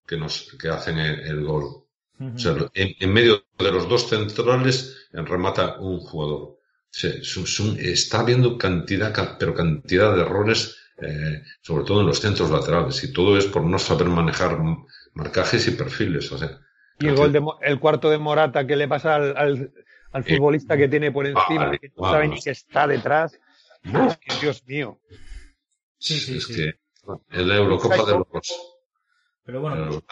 que nos que hacen el, gol. O sea, en, medio de los dos centrales remata un jugador. está habiendo cantidad, pero cantidad de errores, eh, sobre todo en los centros laterales, y todo es por no saber manejar marcajes y perfiles. O sea, y el, gol de, el cuarto de Morata que le pasa al, al, eh, futbolista que tiene por encima, que no sabe ni que está detrás. Dios mío. Sí, sí, sí. Que, el Eurocopa de los pero bueno,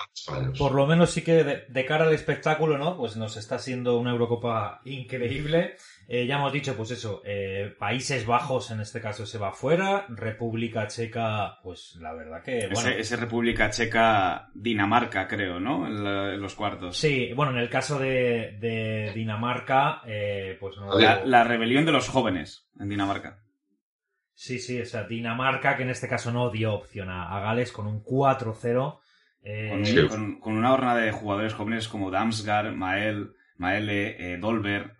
por lo menos sí que de, cara al espectáculo, ¿no? Pues nos está siendo una Eurocopa increíble. Eh, ya hemos dicho, pues eso, eh, Países Bajos en este caso se va fuera, República Checa, pues la verdad que... Bueno, ese, República Checa Dinamarca, creo, ¿no? En, los cuartos. Sí, bueno, en el caso de, Dinamarca, eh, pues no... La, la rebelión de los jóvenes en Dinamarca. Sí, sí, o sea, Dinamarca, que en este caso no dio opción a, a Gales con un 4-0 eh, con, una hornada de jugadores jóvenes como Damsgaard, Mael, Maele, eh, Dolber.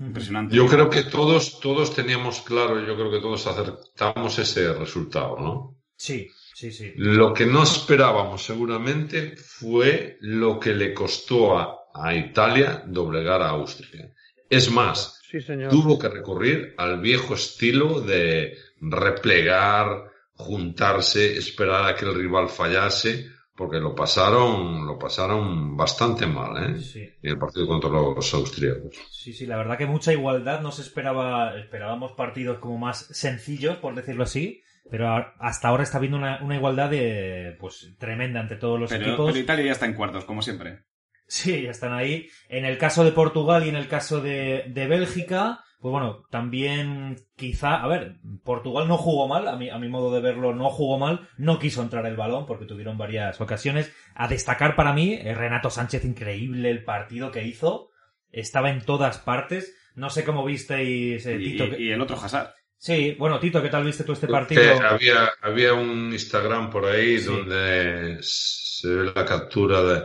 Impresionante. Yo creo que todos, todos teníamos claro, yo creo que todos acertamos ese resultado, ¿no? Sí, sí, sí. Lo que no esperábamos seguramente fue lo que le costó a, Italia doblegar a Austria. Es más, tuvo que recurrir al viejo estilo de replegar, juntarse, esperar a que el rival fallase porque lo pasaron, lo pasaron bastante mal, ¿eh? Sí. En el partido contra los austríacos. Sí, sí, la verdad que mucha igualdad, no se esperaba, esperábamos partidos como más sencillos, por decirlo así, pero hasta ahora está habiendo una, igualdad de, pues, tremenda entre todos los equipos. Pero Italia ya está en cuartos, como siempre. Sí, ya están ahí. En el caso de Portugal y en el caso de, de Bélgica, pues bueno, también quizá, a ver, Portugal no jugó mal, a mi, a mi modo de verlo no jugó mal, no quiso entrar el balón porque tuvieron varias ocasiones. A destacar para mí, eh, Renato Sánchez, increíble el partido que hizo, estaba en todas partes. No sé cómo visteis, eh, Tito. Y, el otro Hazard. Sí, bueno, Tito, ¿qué tal viste tú este partido? había, había un Instagram por ahí donde se ve la captura de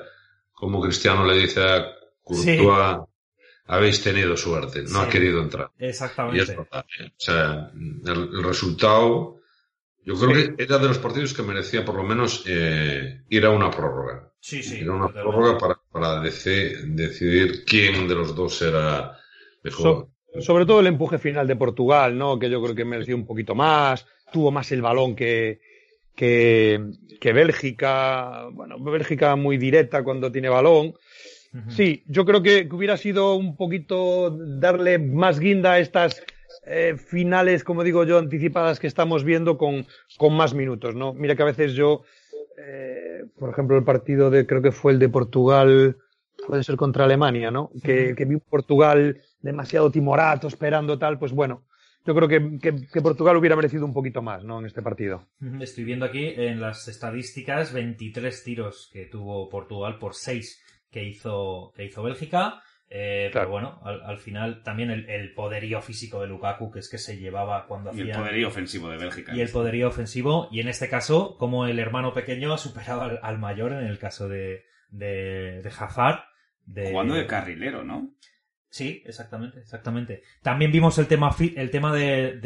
cómo Cristiano le dice a Courtois habéis tenido suerte, no ha querido entrar. Exactamente. Y es verdad. ¿eh? O sea, el, resultado, yo creo que era de los partidos que merecía por lo menos eh, ir a una prórroga. Sí, sí. Ir a una prórroga para, para decidir quién de los dos era mejor. sobre todo el empuje final de Portugal, ¿no? Que yo creo que mereció un poquito más, tuvo más el balón que, que, que Bélgica. Bueno, Bélgica muy directa cuando tiene balón. Sí, yo creo que, hubiera sido un poquito darle más guinda a estas eh, finales, como digo yo, anticipadas que estamos viendo con, con más minutos, ¿no? Mira que a veces yo, eh, por ejemplo, el partido de, creo que fue el de Portugal, puede ser contra Alemania, ¿no? Que, que vi Portugal demasiado timorato, esperando tal, pues bueno, yo creo que, que, Portugal hubiera merecido un poquito más, ¿no? En este partido. Estoy viendo aquí en las estadísticas 23 tiros que tuvo Portugal por 6 que hizo, que hizo Bélgica. Eh, pero bueno, al, final también el, poderío físico de Lukaku, que es que se llevaba cuando hacía... Y el poderío ofensivo de Bélgica. Y el poderío ofensivo, y en este caso, como el hermano pequeño ha superado al, mayor en el caso de, de, de Hazard. De... Jugando de carrilero, ¿no? Sí, exactamente, exactamente. También vimos el tema, el tema de,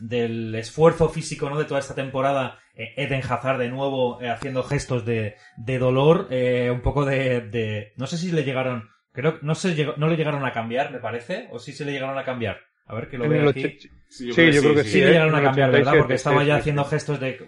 del esfuerzo físico ¿no? de toda esta temporada. Eh, Eden Hazard de nuevo eh, haciendo gestos de, de dolor, eh, un poco de, de... No sé si le llegaron... Creo que no, se no le llegaron a cambiar, me parece, o sí se le llegaron a cambiar. A ver que lo veo aquí. Sí, yo, creo, que sí. Sí, le llegaron a cambiar, ¿verdad? Porque estaba ya haciendo gestos de.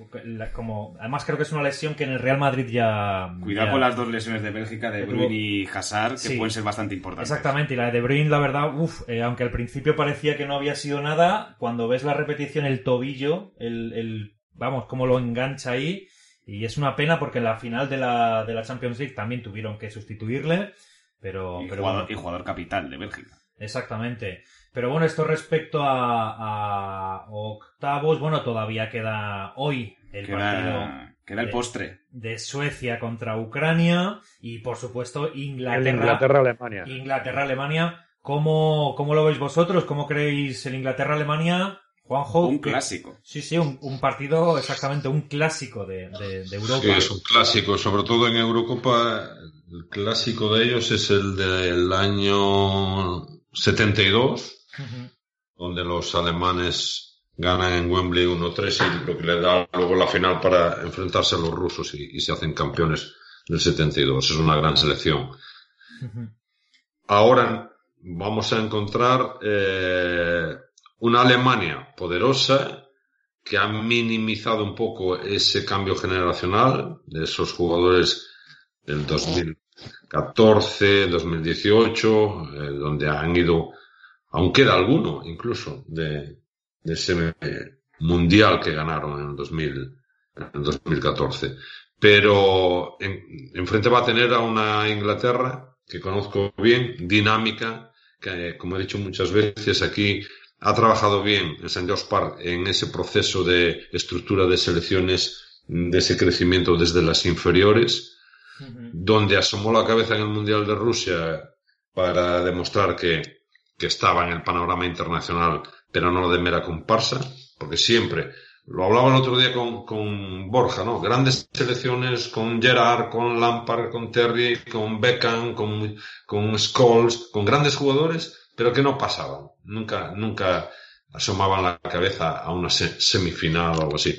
como Además, creo que es una lesión que en el Real Madrid ya. Cuidado con las dos lesiones de Bélgica, de Bruyne y Hazard, que pueden ser bastante importantes. Exactamente, y la de Bruyne, la verdad, uff, eh, aunque al principio parecía que no había sido nada, cuando ves la repetición, el tobillo, el. el vamos, cómo lo engancha ahí. Y es una pena porque en la final de la, de la Champions League también tuvieron que sustituirle. Pero, y, pero jugador, y jugador capital de Bélgica. Exactamente. Pero bueno, esto respecto a, octavos, bueno, todavía queda hoy el partido. Queda el postre. De Suecia contra Ucrania y por supuesto Inglaterra. Inglaterra-Alemania. Inglaterra-Alemania. ¿Cómo, ¿Cómo, lo veis vosotros? ¿Cómo creéis el Inglaterra-Alemania? Juanjo. Un clásico. Sí, sí, un, partido exactamente, un clásico de, de, Europa. Sí, es un clásico, sobre todo en Eurocopa. El clásico de ellos es el del año 72 donde los alemanes ganan en Wembley 1-3 y lo que le da luego la final para enfrentarse a los rusos y, se hacen campeones del 72. Es una gran selección. Ahora vamos a encontrar eh, una Alemania poderosa que ha minimizado un poco ese cambio generacional de esos jugadores del 2014, 2018, eh, donde han ido aún queda alguno incluso de, ese mundial que ganaron en el, 2000, en 2014. Pero enfrente va a tener a una Inglaterra que conozco bien, dinámica, que como he dicho muchas veces aquí ha trabajado bien en St. George Park en ese proceso de estructura de selecciones, de ese crecimiento desde las inferiores, donde asomó la cabeza en el Mundial de Rusia para demostrar que que estaba en el panorama internacional, pero no de mera comparsa, porque siempre, lo hablaba el otro día con, con Borja, ¿no? Grandes selecciones con Gerard, con Lampard, con Terry, con Beckham, con, con Scholes, con grandes jugadores, pero que no pasaban. Nunca, nunca asomaban la cabeza a una semifinal o algo así.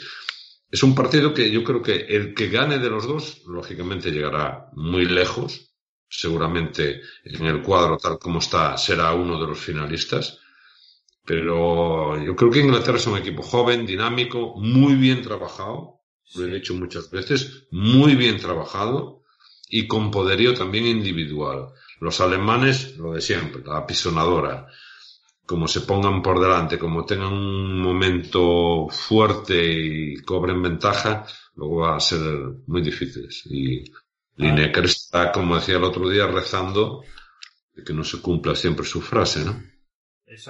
Es un partido que yo creo que el que gane de los dos, lógicamente llegará muy lejos, seguramente en el cuadro tal como está será uno de los finalistas. Pero yo creo que Inglaterra es un equipo joven, dinámico, muy bien trabajado, lo he dicho muchas veces, muy bien trabajado y con poderío también individual. Los alemanes, lo de siempre, la pisonadora, como se pongan por delante, como tengan un momento fuerte y cobren ventaja, luego va a ser muy difícil. Y Lineker está, como decía el otro día, rezando de que no se cumpla siempre su frase, ¿no?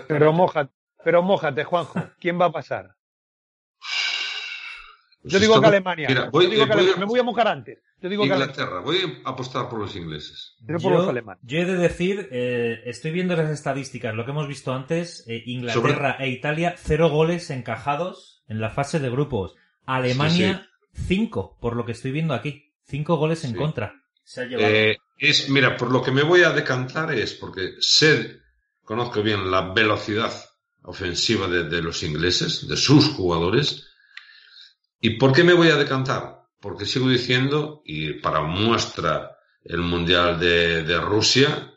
Pero mójate, pero mójate, Juanjo. ¿Quién va a pasar? Pues yo digo que Alemania. yo digo que Me voy a mojar antes. Yo digo Inglaterra. voy a apostar por los ingleses. Yo, por los alemanes. yo he de decir, eh, estoy viendo las estadísticas, lo que hemos visto antes, eh, Inglaterra e Italia, cero goles encajados en la fase de grupos. Alemania, cinco, por lo que estoy viendo aquí. Cinco goles en contra. Eh, es, mira, por lo que me voy a decantar es porque sé, conozco bien la velocidad ofensiva de, los ingleses, de sus jugadores. ¿Y por qué me voy a decantar? Porque sigo diciendo, y para muestra el Mundial de, Rusia,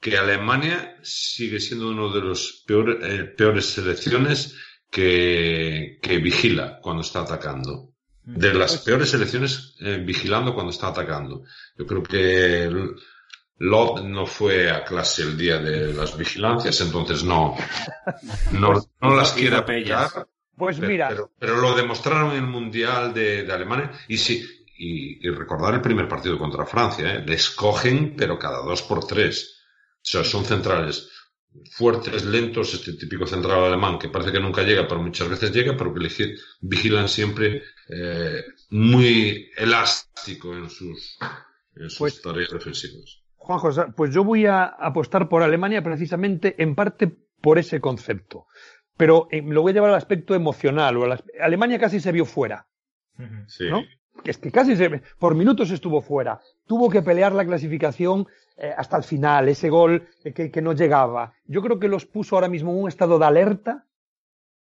que Alemania sigue siendo uno de los eh, peores selecciones que, que vigila cuando está atacando de las peores selecciones eh, vigilando cuando está atacando. Yo creo que Lot no fue a clase el día de las vigilancias, entonces no, no, no las quiere apoyar. Pues mira. Pero, lo demostraron en el Mundial de, Alemania y sí, y, recordar el primer partido contra Francia, ¿eh? les cogen, pero cada dos por tres. O sea, son centrales fuertes, lentos, este típico central alemán que parece que nunca llega, pero muchas veces llega, pero que vigilan siempre eh, muy elástico en sus, en sus pues, tareas defensivas. Juanjo, pues yo voy a apostar por Alemania precisamente en parte por ese concepto. Pero eh, lo voy a llevar al aspecto emocional. O Alemania casi se vio fuera. Sí. ¿no? Es que casi se, por minutos estuvo fuera. Tuvo que pelear la clasificación eh, hasta el final, ese gol que, no llegaba. Yo creo que los puso ahora mismo en un estado de alerta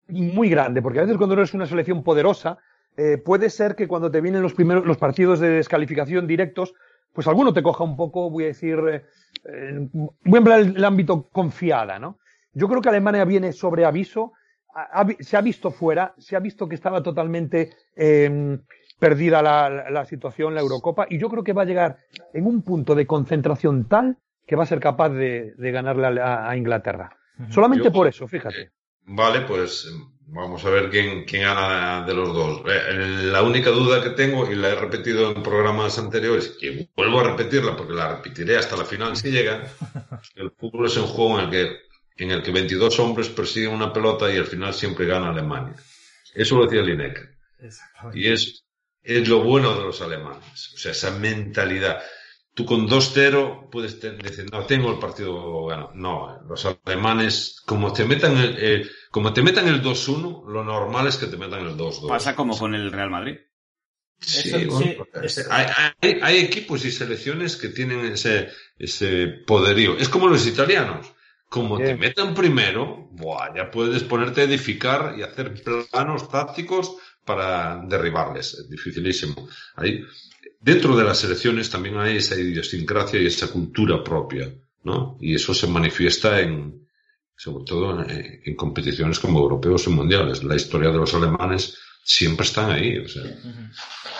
muy grande, porque a veces cuando eres una selección poderosa, eh, puede ser que cuando te vienen los primeros los partidos de descalificación directos, pues alguno te coja un poco, voy a decir, eh, voy a el, ámbito confiada, ¿no? Yo creo que Alemania viene sobre aviso, se ha visto fuera, se ha visto que estaba totalmente eh, perdida la, la, situación, la Eurocopa, y yo creo que va a llegar en un punto de concentración tal que va a ser capaz de, de ganarle a, a Inglaterra. Solamente por eso, fíjate. Vale, pues vamos a ver quién, quién gana de los dos. Eh, la única duda que tengo, y la he repetido en programas anteriores, y vuelvo a repetirla porque la repetiré hasta la final si llega, el fútbol es un juego en el que en el que 22 hombres persiguen una pelota y al final siempre gana Alemania. Eso lo decía Lineker. Y es es lo bueno de los alemanes. O sea, esa mentalidad. Tú con 2-0 puedes decir, no, tengo el partido ganado. No, los alemanes, como te metan el, como te metan el 2-1, lo normal es que te metan el 2-2. Pasa como con el Real Madrid. Sí, hay, equipos y selecciones que tienen ese, ese poderío. Es como los italianos. Como te metan primero, buah, ya puedes ponerte a edificar y hacer planos tácticos para derribarles. Es dificilísimo. Ahí, dentro de las selecciones también hay esa idiosincrasia y esa cultura propia, ¿no? Y eso se manifiesta en, sobre todo en, competiciones como europeos y mundiales. La historia de los alemanes siempre están ahí. O sea.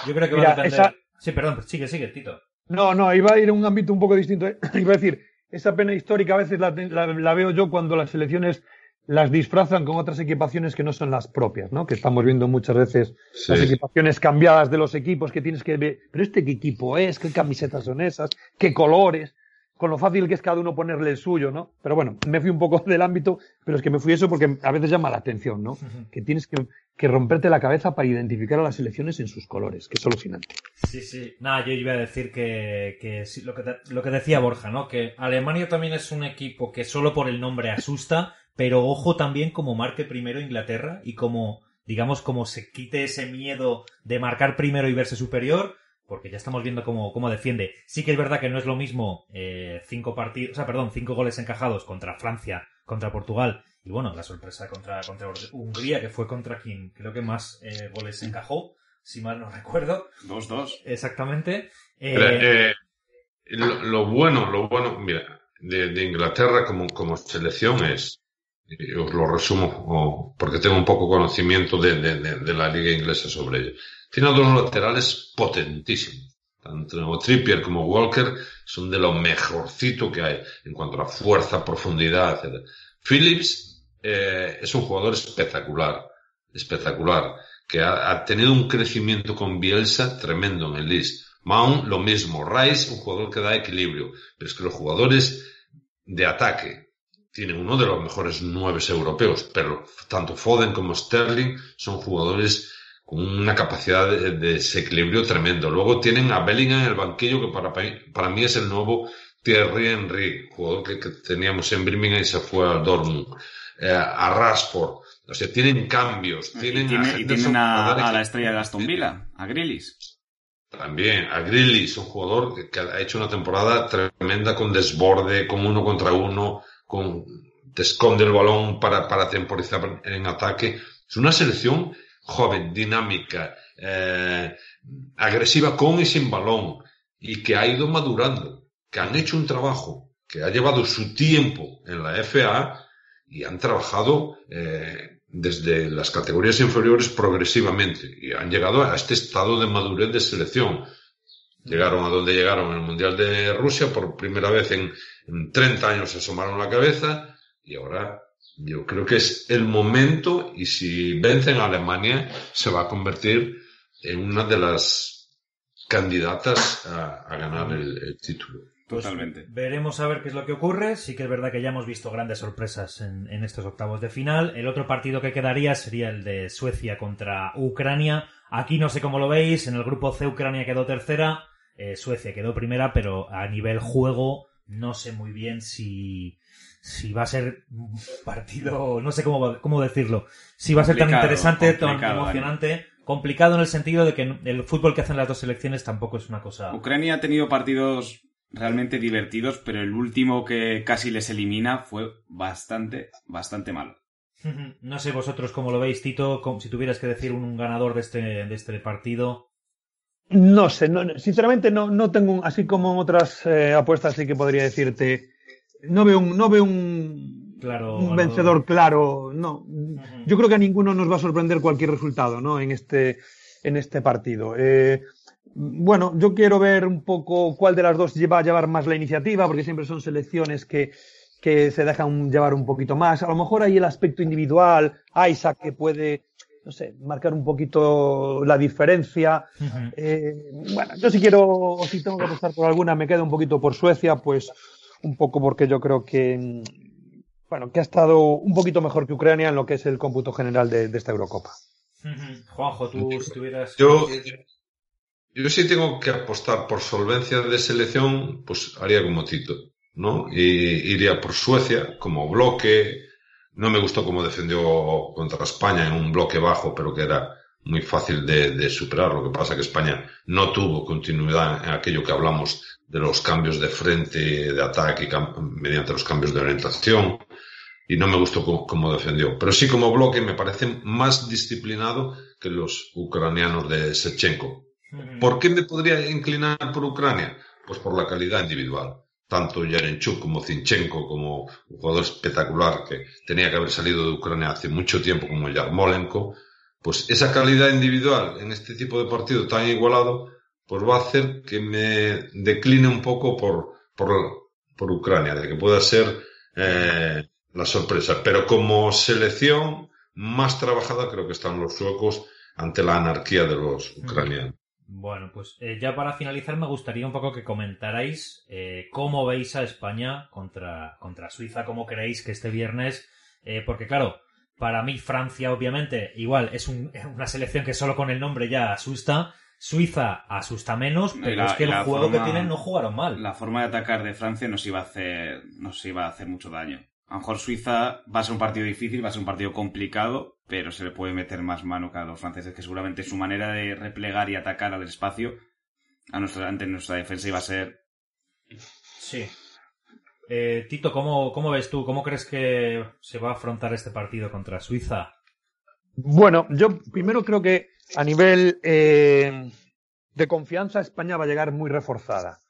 Yo creo que va a depender... Sí, perdón, sigue, sigue, Tito. No, no, iba a ir a un ámbito un poco distinto. iba a decir, esa pena histórica a veces la veo yo cuando las selecciones las disfrazan con otras equipaciones que no son las propias, ¿no? Que estamos viendo muchas veces las equipaciones cambiadas de los equipos que tienes que ver, pero este qué equipo es, qué camisetas son esas, qué colores, con lo fácil que es cada uno ponerle el suyo, ¿no? Pero bueno, me fui un poco del ámbito, pero es que me fui eso porque a veces llama la atención, ¿no? Que tienes que, que, romperte la cabeza para identificar a las selecciones en sus colores, que es alucinante. Sí, sí. Nada, yo iba a decir que, que lo, que lo que decía Borja, ¿no? Que Alemania también es un equipo que solo por el nombre asusta, pero ojo también como marque primero Inglaterra y como, digamos, como se quite ese miedo de marcar primero y verse superior, porque ya estamos viendo cómo, cómo defiende. Sí que es verdad que no es lo mismo eh, cinco partidos, o sea, perdón, cinco goles encajados contra Francia, contra Portugal, y bueno, la sorpresa contra, contra Hungría, que fue contra quien creo que más eh, goles encajó, si mal no recuerdo. Dos, dos. Exactamente. Eh, lo, bueno, lo bueno, mira, de, Inglaterra como, como selección es os lo resumo porque tengo un poco conocimiento de, de, la liga inglesa sobre ello. Tiene dos laterales potentísimos. Tanto Trippier como Walker son de lo mejorcito que hay en cuanto a fuerza, profundidad, etc. Phillips eh, es un jugador espectacular, espectacular, que ha, tenido un crecimiento con Bielsa tremendo en el Leeds. Mount, lo mismo. Rice, un jugador que da equilibrio. Pero es que los jugadores de ataque, tiene uno de los mejores nueve europeos, pero tanto Foden como Sterling son jugadores con una capacidad de, desequilibrio tremendo. Luego tienen a Bellingham en el banquillo, que para, para mí es el nuevo Thierry Henry, jugador que, teníamos en Birmingham y se fue al Dortmund. Eh, a Rashford. O sea, tienen cambios. Tienen, y, tienen a, la estrella de Aston Villa, a Grillis. También, a Grillis, un jugador que, ha hecho una temporada tremenda con desborde, con uno contra uno, con, te esconde el balón para, para temporizar en ataque. Es una selección joven, dinámica, eh, agresiva con y sin balón y que ha ido madurando, que han hecho un trabajo que ha llevado su tiempo en la FA y han trabajado eh, desde las categorías inferiores progresivamente y han llegado a este estado de madurez de selección. Llegaron a donde llegaron en el Mundial de Rusia por primera vez en, en 30 años se asomaron la cabeza y ahora yo creo que es el momento y si vencen a Alemania se va a convertir en una de las candidatas a, ganar el, título. Pues Totalmente. Veremos a ver qué es lo que ocurre. Sí que es verdad que ya hemos visto grandes sorpresas en, en, estos octavos de final. El otro partido que quedaría sería el de Suecia contra Ucrania. Aquí no sé cómo lo veis. En el grupo C Ucrania quedó tercera. Eh, Suecia quedó primera, pero a nivel juego no sé muy bien si, si va a ser un partido, no sé cómo, cómo decirlo, si va a ser tan interesante, tan emocionante. Complicado en el sentido de que el fútbol que hacen las dos selecciones tampoco es una cosa. Ucrania ha tenido partidos realmente divertidos, pero el último que casi les elimina fue bastante, bastante malo. No sé vosotros cómo lo veis, Tito, si tuvieras que decir un ganador de este, de este partido. No sé, sinceramente no, no tengo, así como en otras eh, apuestas sí que podría decirte, no veo un, no veo un, claro, un vencedor claro, no. Yo creo que a ninguno nos va a sorprender cualquier resultado, ¿no? En este, en este partido. Eh, bueno, yo quiero ver un poco cuál de las dos va a llevar más la iniciativa, porque siempre son selecciones que, que se dejan llevar un poquito más. A lo mejor hay el aspecto individual, Isaac que puede no sé, marcar un poquito la diferencia. Eh, bueno, yo si quiero, o si tengo que apostar por alguna, me quedo un poquito por Suecia, pues un poco porque yo creo que, bueno, que ha estado un poquito mejor que Ucrania en lo que es el cómputo general de, esta Eurocopa. Juanjo, tú si tuvieras... Yo, yo sí tengo que apostar por solvencia de selección, pues haría como Tito, ¿no? Y iría por Suecia como bloque, no me gustó cómo defendió contra España en un bloque bajo, pero que era muy fácil de, superar. Lo que pasa es que España no tuvo continuidad en aquello que hablamos de los cambios de frente, de ataque mediante los cambios de orientación. Y no me gustó cómo, defendió. Pero sí como bloque me parece más disciplinado que los ucranianos de Sechenko. ¿Por qué me podría inclinar por Ucrania? Pues por la calidad individual tanto Yarenchuk como Zinchenko, como un jugador espectacular que tenía que haber salido de Ucrania hace mucho tiempo, como Yarmolenko, pues esa calidad individual en este tipo de partido tan igualado, pues va a hacer que me decline un poco por, por, por Ucrania, de que pueda ser eh, la sorpresa. Pero como selección más trabajada creo que están los suecos ante la anarquía de los ucranianos. Bueno, pues eh, ya para finalizar me gustaría un poco que comentarais eh, cómo veis a España contra, contra Suiza, cómo creéis que este viernes, eh, porque claro, para mí Francia obviamente igual es una selección que solo con el nombre ya asusta, Suiza asusta menos, pero es que el juego que tienen no jugaron mal. La forma de atacar de Francia nos iba a hacer, nos iba a hacer mucho daño. A lo mejor Suiza va a ser un partido difícil, va a ser un partido complicado, pero se le puede meter más mano que a los franceses, que seguramente su manera de replegar y atacar al espacio a nuestra, ante nuestra defensa iba a ser. Sí. Eh, Tito, ¿cómo, ¿cómo ves tú? ¿Cómo crees que se va a afrontar este partido contra Suiza? Bueno, yo primero creo que a nivel eh, de confianza España va a llegar muy reforzada.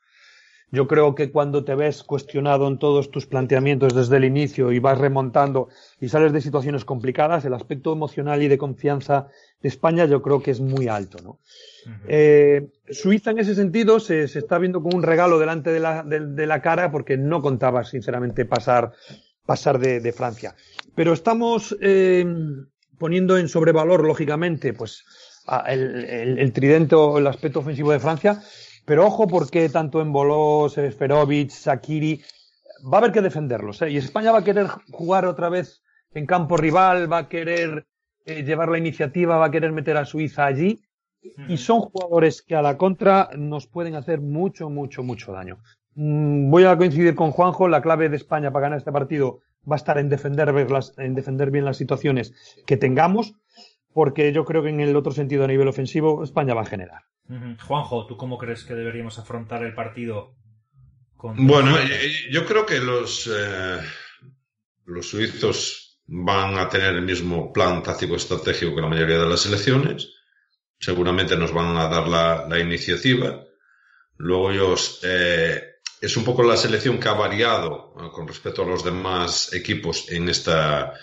Yo creo que cuando te ves cuestionado en todos tus planteamientos desde el inicio y vas remontando y sales de situaciones complicadas, el aspecto emocional y de confianza de España yo creo que es muy alto. ¿no? eh, Suiza en ese sentido se, se, está viendo como un regalo delante de la, de, de la cara porque no contaba sinceramente pasar, pasar de, de Francia. Pero estamos eh, poniendo en sobrevalor, lógicamente, pues el, el, el tridente o el aspecto ofensivo de Francia pero ojo porque tanto en Bolos, Ferovic, Sakiri, va a haber que defenderlos. ¿eh? Y España va a querer jugar otra vez en campo rival, va a querer eh, llevar la iniciativa, va a querer meter a Suiza allí. Y son jugadores que a la contra nos pueden hacer mucho, mucho, mucho daño. Mm, voy a coincidir con Juanjo, la clave de España para ganar este partido va a estar en defender, en defender bien las situaciones que tengamos, porque yo creo que en el otro sentido, a nivel ofensivo, España va a generar. Juanjo, ¿tú cómo crees que deberíamos afrontar el partido? Bueno, yo creo que los, eh, los suizos van a tener el mismo plan táctico estratégico que la mayoría de las selecciones. Seguramente nos van a dar la, la iniciativa. Luego ellos, eh, es un poco la selección que ha variado eh, con respecto a los demás equipos en esta,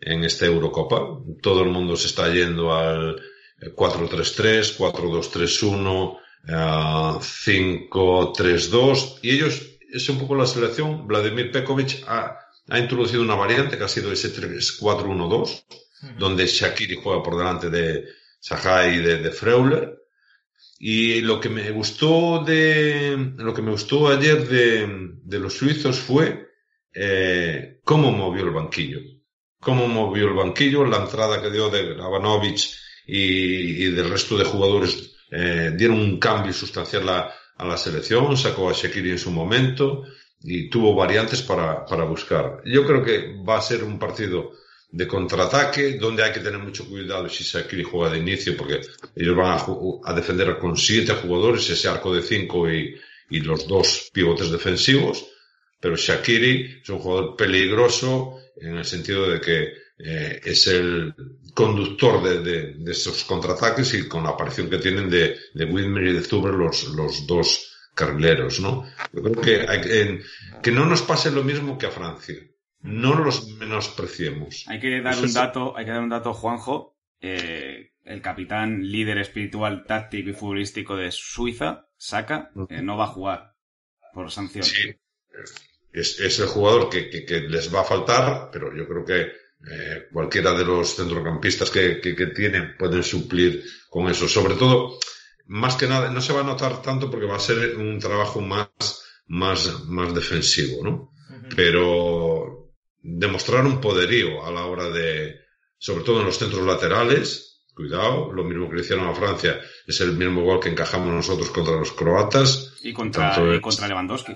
en esta Eurocopa. Todo el mundo se está yendo al, 4-3-3, 4-2-3-1, 5-3-2 y ellos, es un poco la selección, Vladimir Pekovic ha, ha introducido una variante que ha sido ese 3-4-1-2, donde Shakiri juega por delante de Sahai y de, de, Freuler. Y lo que me gustó de, lo que me gustó ayer de, de los suizos fue eh, cómo movió el banquillo. Cómo movió el banquillo, la entrada que dio de Lavanovic y, y del resto de jugadores eh, dieron un cambio sustancial a, a la selección, sacó a Shakiri en su momento y tuvo variantes para, para buscar. Yo creo que va a ser un partido de contraataque, donde hay que tener mucho cuidado si Shakiri juega de inicio, porque ellos van a, defender con siete jugadores, ese arco de cinco y, y los dos pivotes defensivos, pero Shakiri es un jugador peligroso en el sentido de que eh, es el conductor de, de, esos contraataques y con la aparición que tienen de, de Whitmer y de Zuber los, los dos carrileros, ¿no? Yo creo que, hay, que no nos pase lo mismo que a Francia no los menospreciemos. Hay que dar un dato, hay que dar un dato, Juanjo. Eh, el capitán líder espiritual, táctico y futbolístico de Suiza, Saca, eh, no va a jugar por sanción. Sí, es, el jugador que, les va a faltar, pero yo creo que eh, cualquiera de los centrocampistas que, tienen pueden suplir con eso. Sobre todo, más que nada, no se va a notar tanto porque va a ser un trabajo más, más, más defensivo, ¿no? Pero demostrar un poderío a la hora de, sobre todo en los centros laterales, cuidado, lo mismo que le hicieron a Francia, es el mismo gol que encajamos nosotros contra los croatas. Y contra, contra Lewandowski.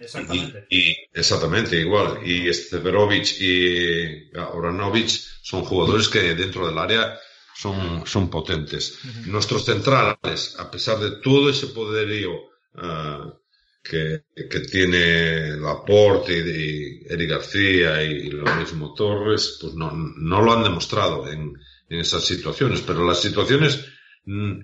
Exactamente. Y, exactamente, igual. Y Steverovic y Oranovic son jugadores que dentro del área son, son potentes. Nuestros centrales, a pesar de todo ese poderío uh, que, que tiene Laporte y, y Eric García y lo mismo Torres, pues no, no lo han demostrado en, en esas situaciones. Pero las situaciones mm,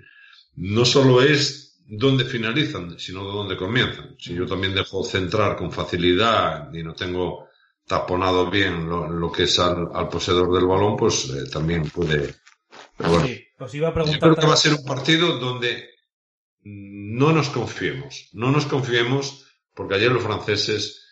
no solo es dónde finalizan, sino dónde comienzan. Si yo también dejo centrar con facilidad y no tengo taponado bien lo, lo que es al, al, poseedor del balón, pues eh, también puede. Pero bueno, sí, os iba a preguntar. Yo creo que va a ser un partido donde no nos confiemos, no nos confiemos, porque ayer los franceses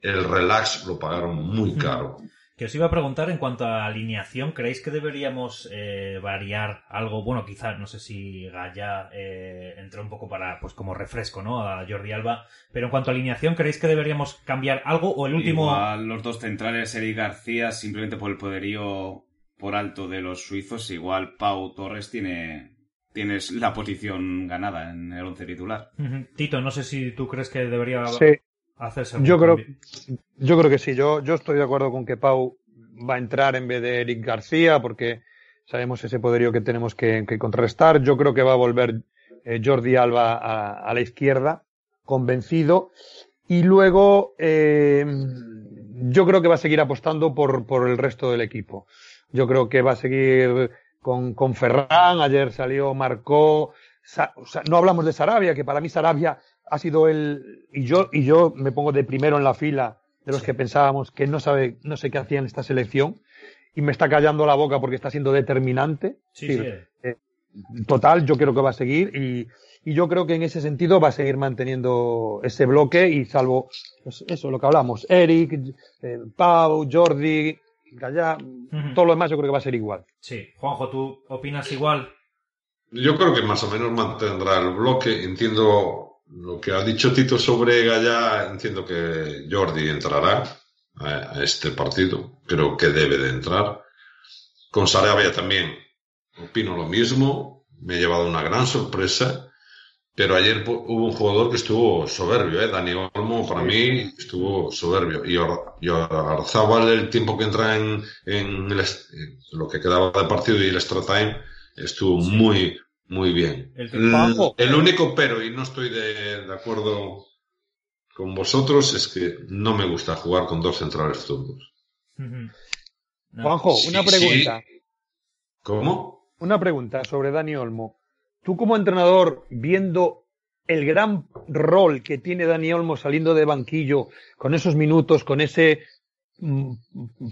el relax lo pagaron muy caro. Que os iba a preguntar en cuanto a alineación, ¿creéis que deberíamos eh, variar algo? Bueno, quizás, no sé si Gaya eh, entró un poco para, pues como refresco, ¿no? A Jordi Alba. Pero en cuanto a alineación, ¿creéis que deberíamos cambiar algo o el último? Igual los dos centrales, Eric García, simplemente por el poderío por alto de los suizos, igual Pau Torres tiene tienes la posición ganada en el once titular. Tito, no sé si tú crees que debería hacerse yo creo, yo creo que sí. Yo, yo estoy de acuerdo con que Pau va a entrar en vez de Eric García porque sabemos ese poderío que tenemos que, contrarrestar. Yo creo que va a volver eh, Jordi Alba a, la izquierda, convencido. Y luego eh, yo creo que va a seguir apostando por, por el resto del equipo. Yo creo que va a seguir con, con Ferran, ayer salió, marcó, no hablamos de Sarabia, que para mí Sarabia ha sido el, y yo, y yo me pongo de primero en la fila de los que pensábamos que no sabe, no sé qué hacía en esta selección, y me está callando la boca porque está siendo determinante. Sí, eh, total, yo creo que va a seguir y, y yo creo que en ese sentido va a seguir manteniendo ese bloque y salvo pues eso, lo que hablamos, Eric, eh, Pau, Jordi, Gallá, todo lo demás yo creo que va a ser igual. Sí. Juanjo, ¿tú opinas igual? Yo creo que más o menos mantendrá el bloque. Entiendo lo que ha dicho Tito sobre Gallá. Entiendo que Jordi entrará a este partido. Creo que debe de entrar. Con Sarabia también opino lo mismo. Me he llevado una gran sorpresa. Pero ayer hubo un jugador que estuvo soberbio, ¿eh? Dani Olmo para mí estuvo soberbio. Y, Arzábal, el tiempo que entra en, en, lo que quedaba de partido y el extra time, estuvo muy, muy bien. El, único pero, y no estoy de, acuerdo con vosotros, es que no me gusta jugar con dos centrales zurdos. Juanjo, una pregunta. ¿Cómo? Una pregunta sobre Dani Olmo tú como entrenador, viendo el gran rol que tiene Dani Olmo saliendo de banquillo, con esos minutos, con ese mm,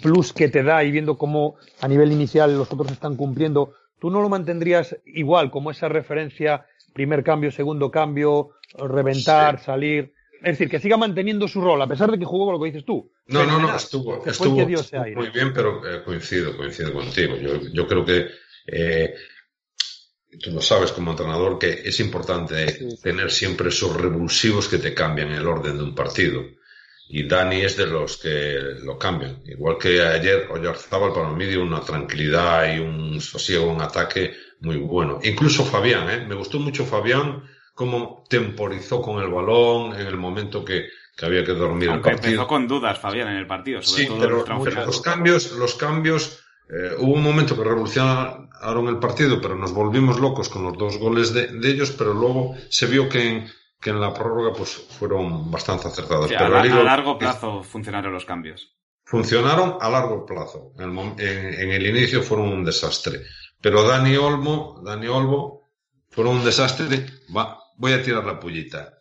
plus que te da y viendo cómo a nivel inicial los otros están cumpliendo, ¿tú no lo mantendrías igual, como esa referencia, primer cambio, segundo cambio, reventar, salir? Es decir, que siga manteniendo su rol, a pesar de que jugó con lo que dices tú. No, no, no, estuvo, estuvo, muy bien, pero eh, coincido, coincido contigo. Yo, yo creo que eh, tú lo sabes como entrenador, que es importante tener siempre esos revulsivos que te cambian el orden de un partido. Y Dani es de los que lo cambian. Igual que ayer Oyarzábal para mí dio una tranquilidad y un sosiego, un ataque muy bueno. Incluso Fabián, ¿eh? Me gustó mucho Fabián cómo temporizó con el balón en el momento que, que había que dormir Aunque el partido. empezó con dudas, Fabián, en el partido, sobre Sí, todo pero los cambios, los cambios, eh, hubo un momento que revolucionaron el partido, pero nos volvimos locos con los dos goles de, de ellos, pero luego se vio que en, que en la prórroga pues fueron bastante acertados. Sí, a, pero la- a largo plazo funcionaron los cambios. funcionaron a largo plazo. En el, mom- en- en el inicio fueron un desastre. Pero Dani Olmo, Dani Olmo, fueron un desastre. Va, voy a tirar la pullita.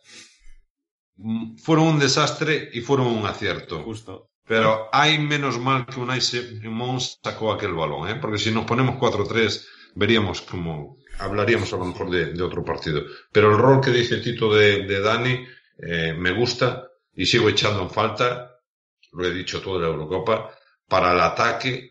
Mm, Fueron un desastre y fueron un acierto. Justo. Pero hay menos mal que Unai Simón sacó aquel balón, ¿eh? porque si nos ponemos 4-3 veríamos como hablaríamos a lo mejor de, otro partido. Pero el rol que dice Tito de, Dani eh, me gusta y sigo echando en falta, lo he dicho toda la Eurocopa, para el ataque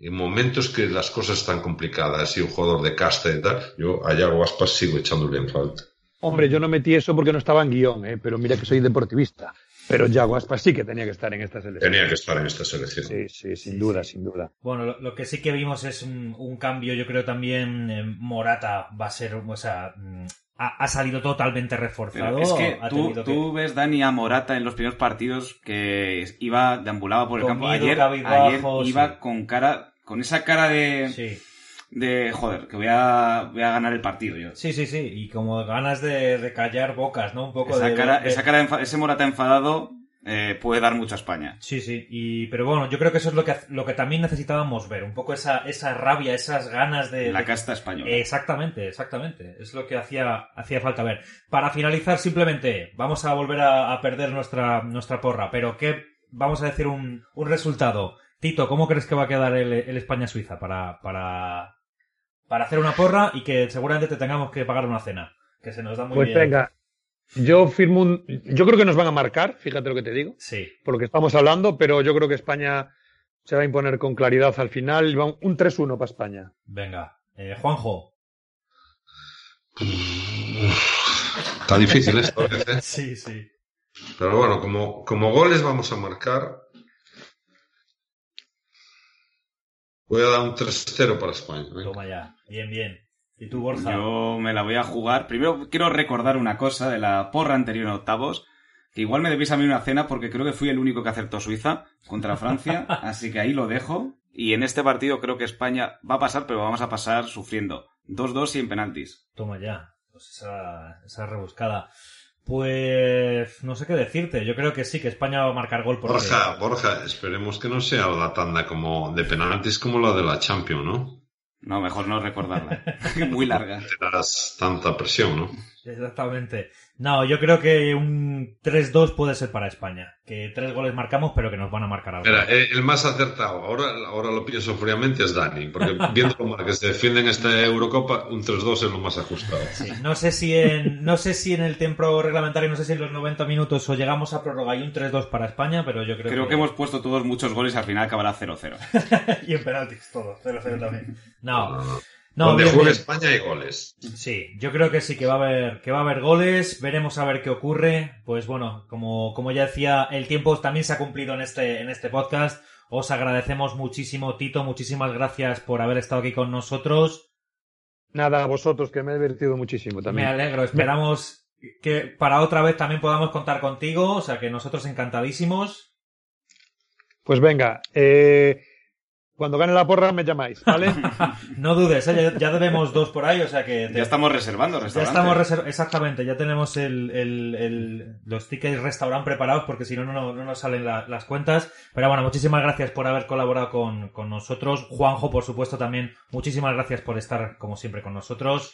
en momentos que las cosas están complicadas y un jugador de casta y tal, yo a Yago Aspas sigo echándole en falta. Hombre, yo no metí eso porque no estaba en guion, ¿eh? pero mira que soy deportivista. Pero Yago Aspas sí que tenía que estar en esta selección. Tenía que estar en esta selección. Sí, sí, sin duda, sin duda. Bueno, lo, lo que sí que vimos es un, un cambio, yo creo también eh, Morata va a ser, o sea, mm, ha, ha salido totalmente Pero reforzado. es que tú, que- tú ves Dani a Morata en los primeros partidos que iba, deambulaba por el Con campo. miedo, Ayer, ayer iba sí. con cara, con esa cara de, Sí, de joder, que voy a, voy a ganar el partido yo. sí, sí, sí, y como ganas de, de callar bocas, ¿no? Un poco Esa de, cara, de- esa cara ese Morata enfadado eh, puede dar mucho a España. Sí, sí, y, pero bueno, yo creo que eso es lo que, lo que también necesitábamos ver, un poco esa, esa rabia, esas ganas de... La de- casta española. Exactamente, exactamente. Es lo que hacía, hacía falta ver. Para finalizar, simplemente, vamos a volver a, a perder nuestra, nuestra porra, pero ¿qué? Vamos a decir un, un resultado. Tito, ¿cómo crees que va a quedar el, el España-Suiza para, para, para hacer una porra y que seguramente te tengamos que pagar una cena? Que se nos da muy Pues bien. venga, yo firmo un. Yo creo que nos van a marcar, fíjate lo que te digo, Sí, por lo que estamos hablando, pero yo creo que España se va a imponer con claridad al final. Va un- Un 3-1 para España. venga. Eh, Juanjo. Está difícil esto veces. Sí, sí. Pero bueno, como, como goles vamos a marcar. Voy a dar un 3-0 para España. venga. Toma ya. Bien, bien. ¿Y tú, Borja? Yo me la voy a jugar. Primero quiero recordar una cosa de la porra anterior en octavos. Que igual me debéis a mí una cena porque creo que fui el único que acertó Suiza contra Francia. así que ahí lo dejo. Y en este partido creo que España va a pasar, pero vamos a pasar sufriendo. 2-2 y en penaltis. Toma ya. Pues esa, esa rebuscada. Pues no sé qué decirte. Yo creo que sí, que España va a marcar gol por Borja, Borja, esperemos que no sea la tanda como de penaltis como la de la Champions, ¿no? No, mejor no recordarla. Muy larga. Te das tanta presión, ¿no? Exactamente. No, yo creo que un 3-2 puede ser para España. Que tres goles marcamos, pero que nos van a marcar algo. Mira, eh, el más acertado, ahora, ahora lo pienso fríamente, es Dani, porque viendo cómo que se defienden esta Eurocopa, un 3-2 es lo más ajustado. Sí, no sé si en no sé si en el tiempo reglamentario, no sé si en los 90 minutos o llegamos a prórroga y un 3-2 para España, pero yo creo, Creo que hemos puesto todos muchos goles y al final acabará 0-0. y en penaltis todo, 0-0 también. No, No, Donde bien, juegue bien. España hay goles. Sí, yo creo que sí que va a haber que va a haber goles, veremos a ver qué ocurre. Pues bueno, como, como ya decía, el tiempo también se ha cumplido en este en este podcast. Os agradecemos muchísimo, Tito, muchísimas gracias por haber estado aquí con nosotros. Nada, a vosotros, que me he divertido muchísimo Me también. alegro, esperamos que para otra vez también podamos contar contigo, o sea que nosotros encantadísimos. Pues venga, eh, cuando gane la porra me llamáis, ¿vale? No dudes, ¿eh? ya, ya debemos dos por ahí, o sea que te- Ya estamos reservando Ya restaurante. estamos reserv- exactamente, ya tenemos el, el- el- los tickets restaurant preparados porque si no, no, no nos salen la- las cuentas. Pero bueno, muchísimas gracias por haber colaborado con, con nosotros. Juanjo, por supuesto, también muchísimas gracias por estar, como siempre, con nosotros.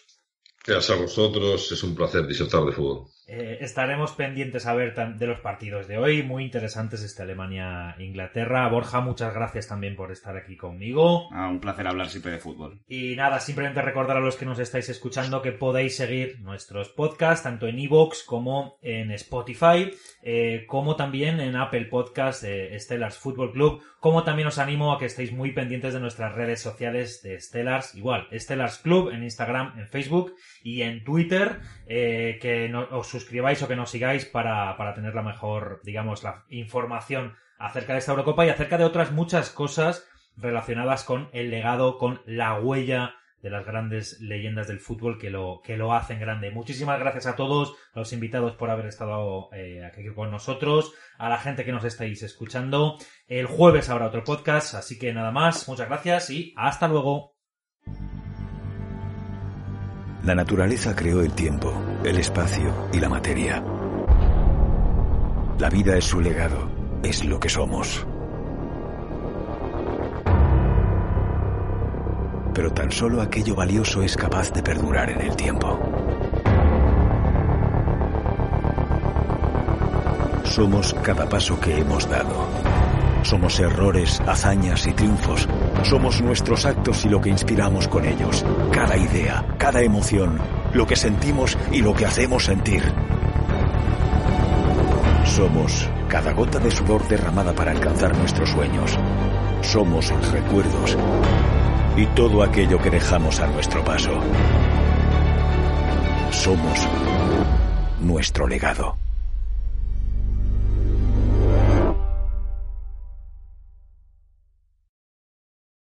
Gracias a vosotros, es un placer disfrutar de fútbol. Eh, estaremos pendientes a ver de los partidos de hoy, muy interesantes este Alemania-Inglaterra. Borja, muchas gracias también por estar aquí conmigo. Ah, un placer hablar siempre de fútbol. Y nada, simplemente recordar a los que nos estáis escuchando que podéis seguir nuestros podcasts tanto en iVoox como en Spotify, eh, como también en Apple Podcast de Stellars Football Club, como también os animo a que estéis muy pendientes de nuestras redes sociales de Stellars, igual, Stellars Club en Instagram, en Facebook y en Twitter, eh, que no- os suscribáis o que nos sigáis para, para tener la mejor, digamos, la información acerca de esta Eurocopa y acerca de otras muchas cosas relacionadas con el legado, con la huella de las grandes leyendas del fútbol que lo, que lo hacen grande. Muchísimas gracias a todos los invitados por haber estado eh, aquí con nosotros, a la gente que nos estáis escuchando. El jueves habrá otro podcast, así que nada más, muchas gracias y hasta luego. La naturaleza creó el tiempo, el espacio y la materia. La vida es su legado, es lo que somos. Pero tan solo aquello valioso es capaz de perdurar en el tiempo. Somos cada paso que hemos dado. Somos errores, hazañas y triunfos. Somos nuestros actos y lo que inspiramos con ellos. Cada idea, cada emoción, lo que sentimos y lo que hacemos sentir. Somos cada gota de sudor derramada para alcanzar nuestros sueños. Somos recuerdos y todo aquello que dejamos a nuestro paso. Somos nuestro legado.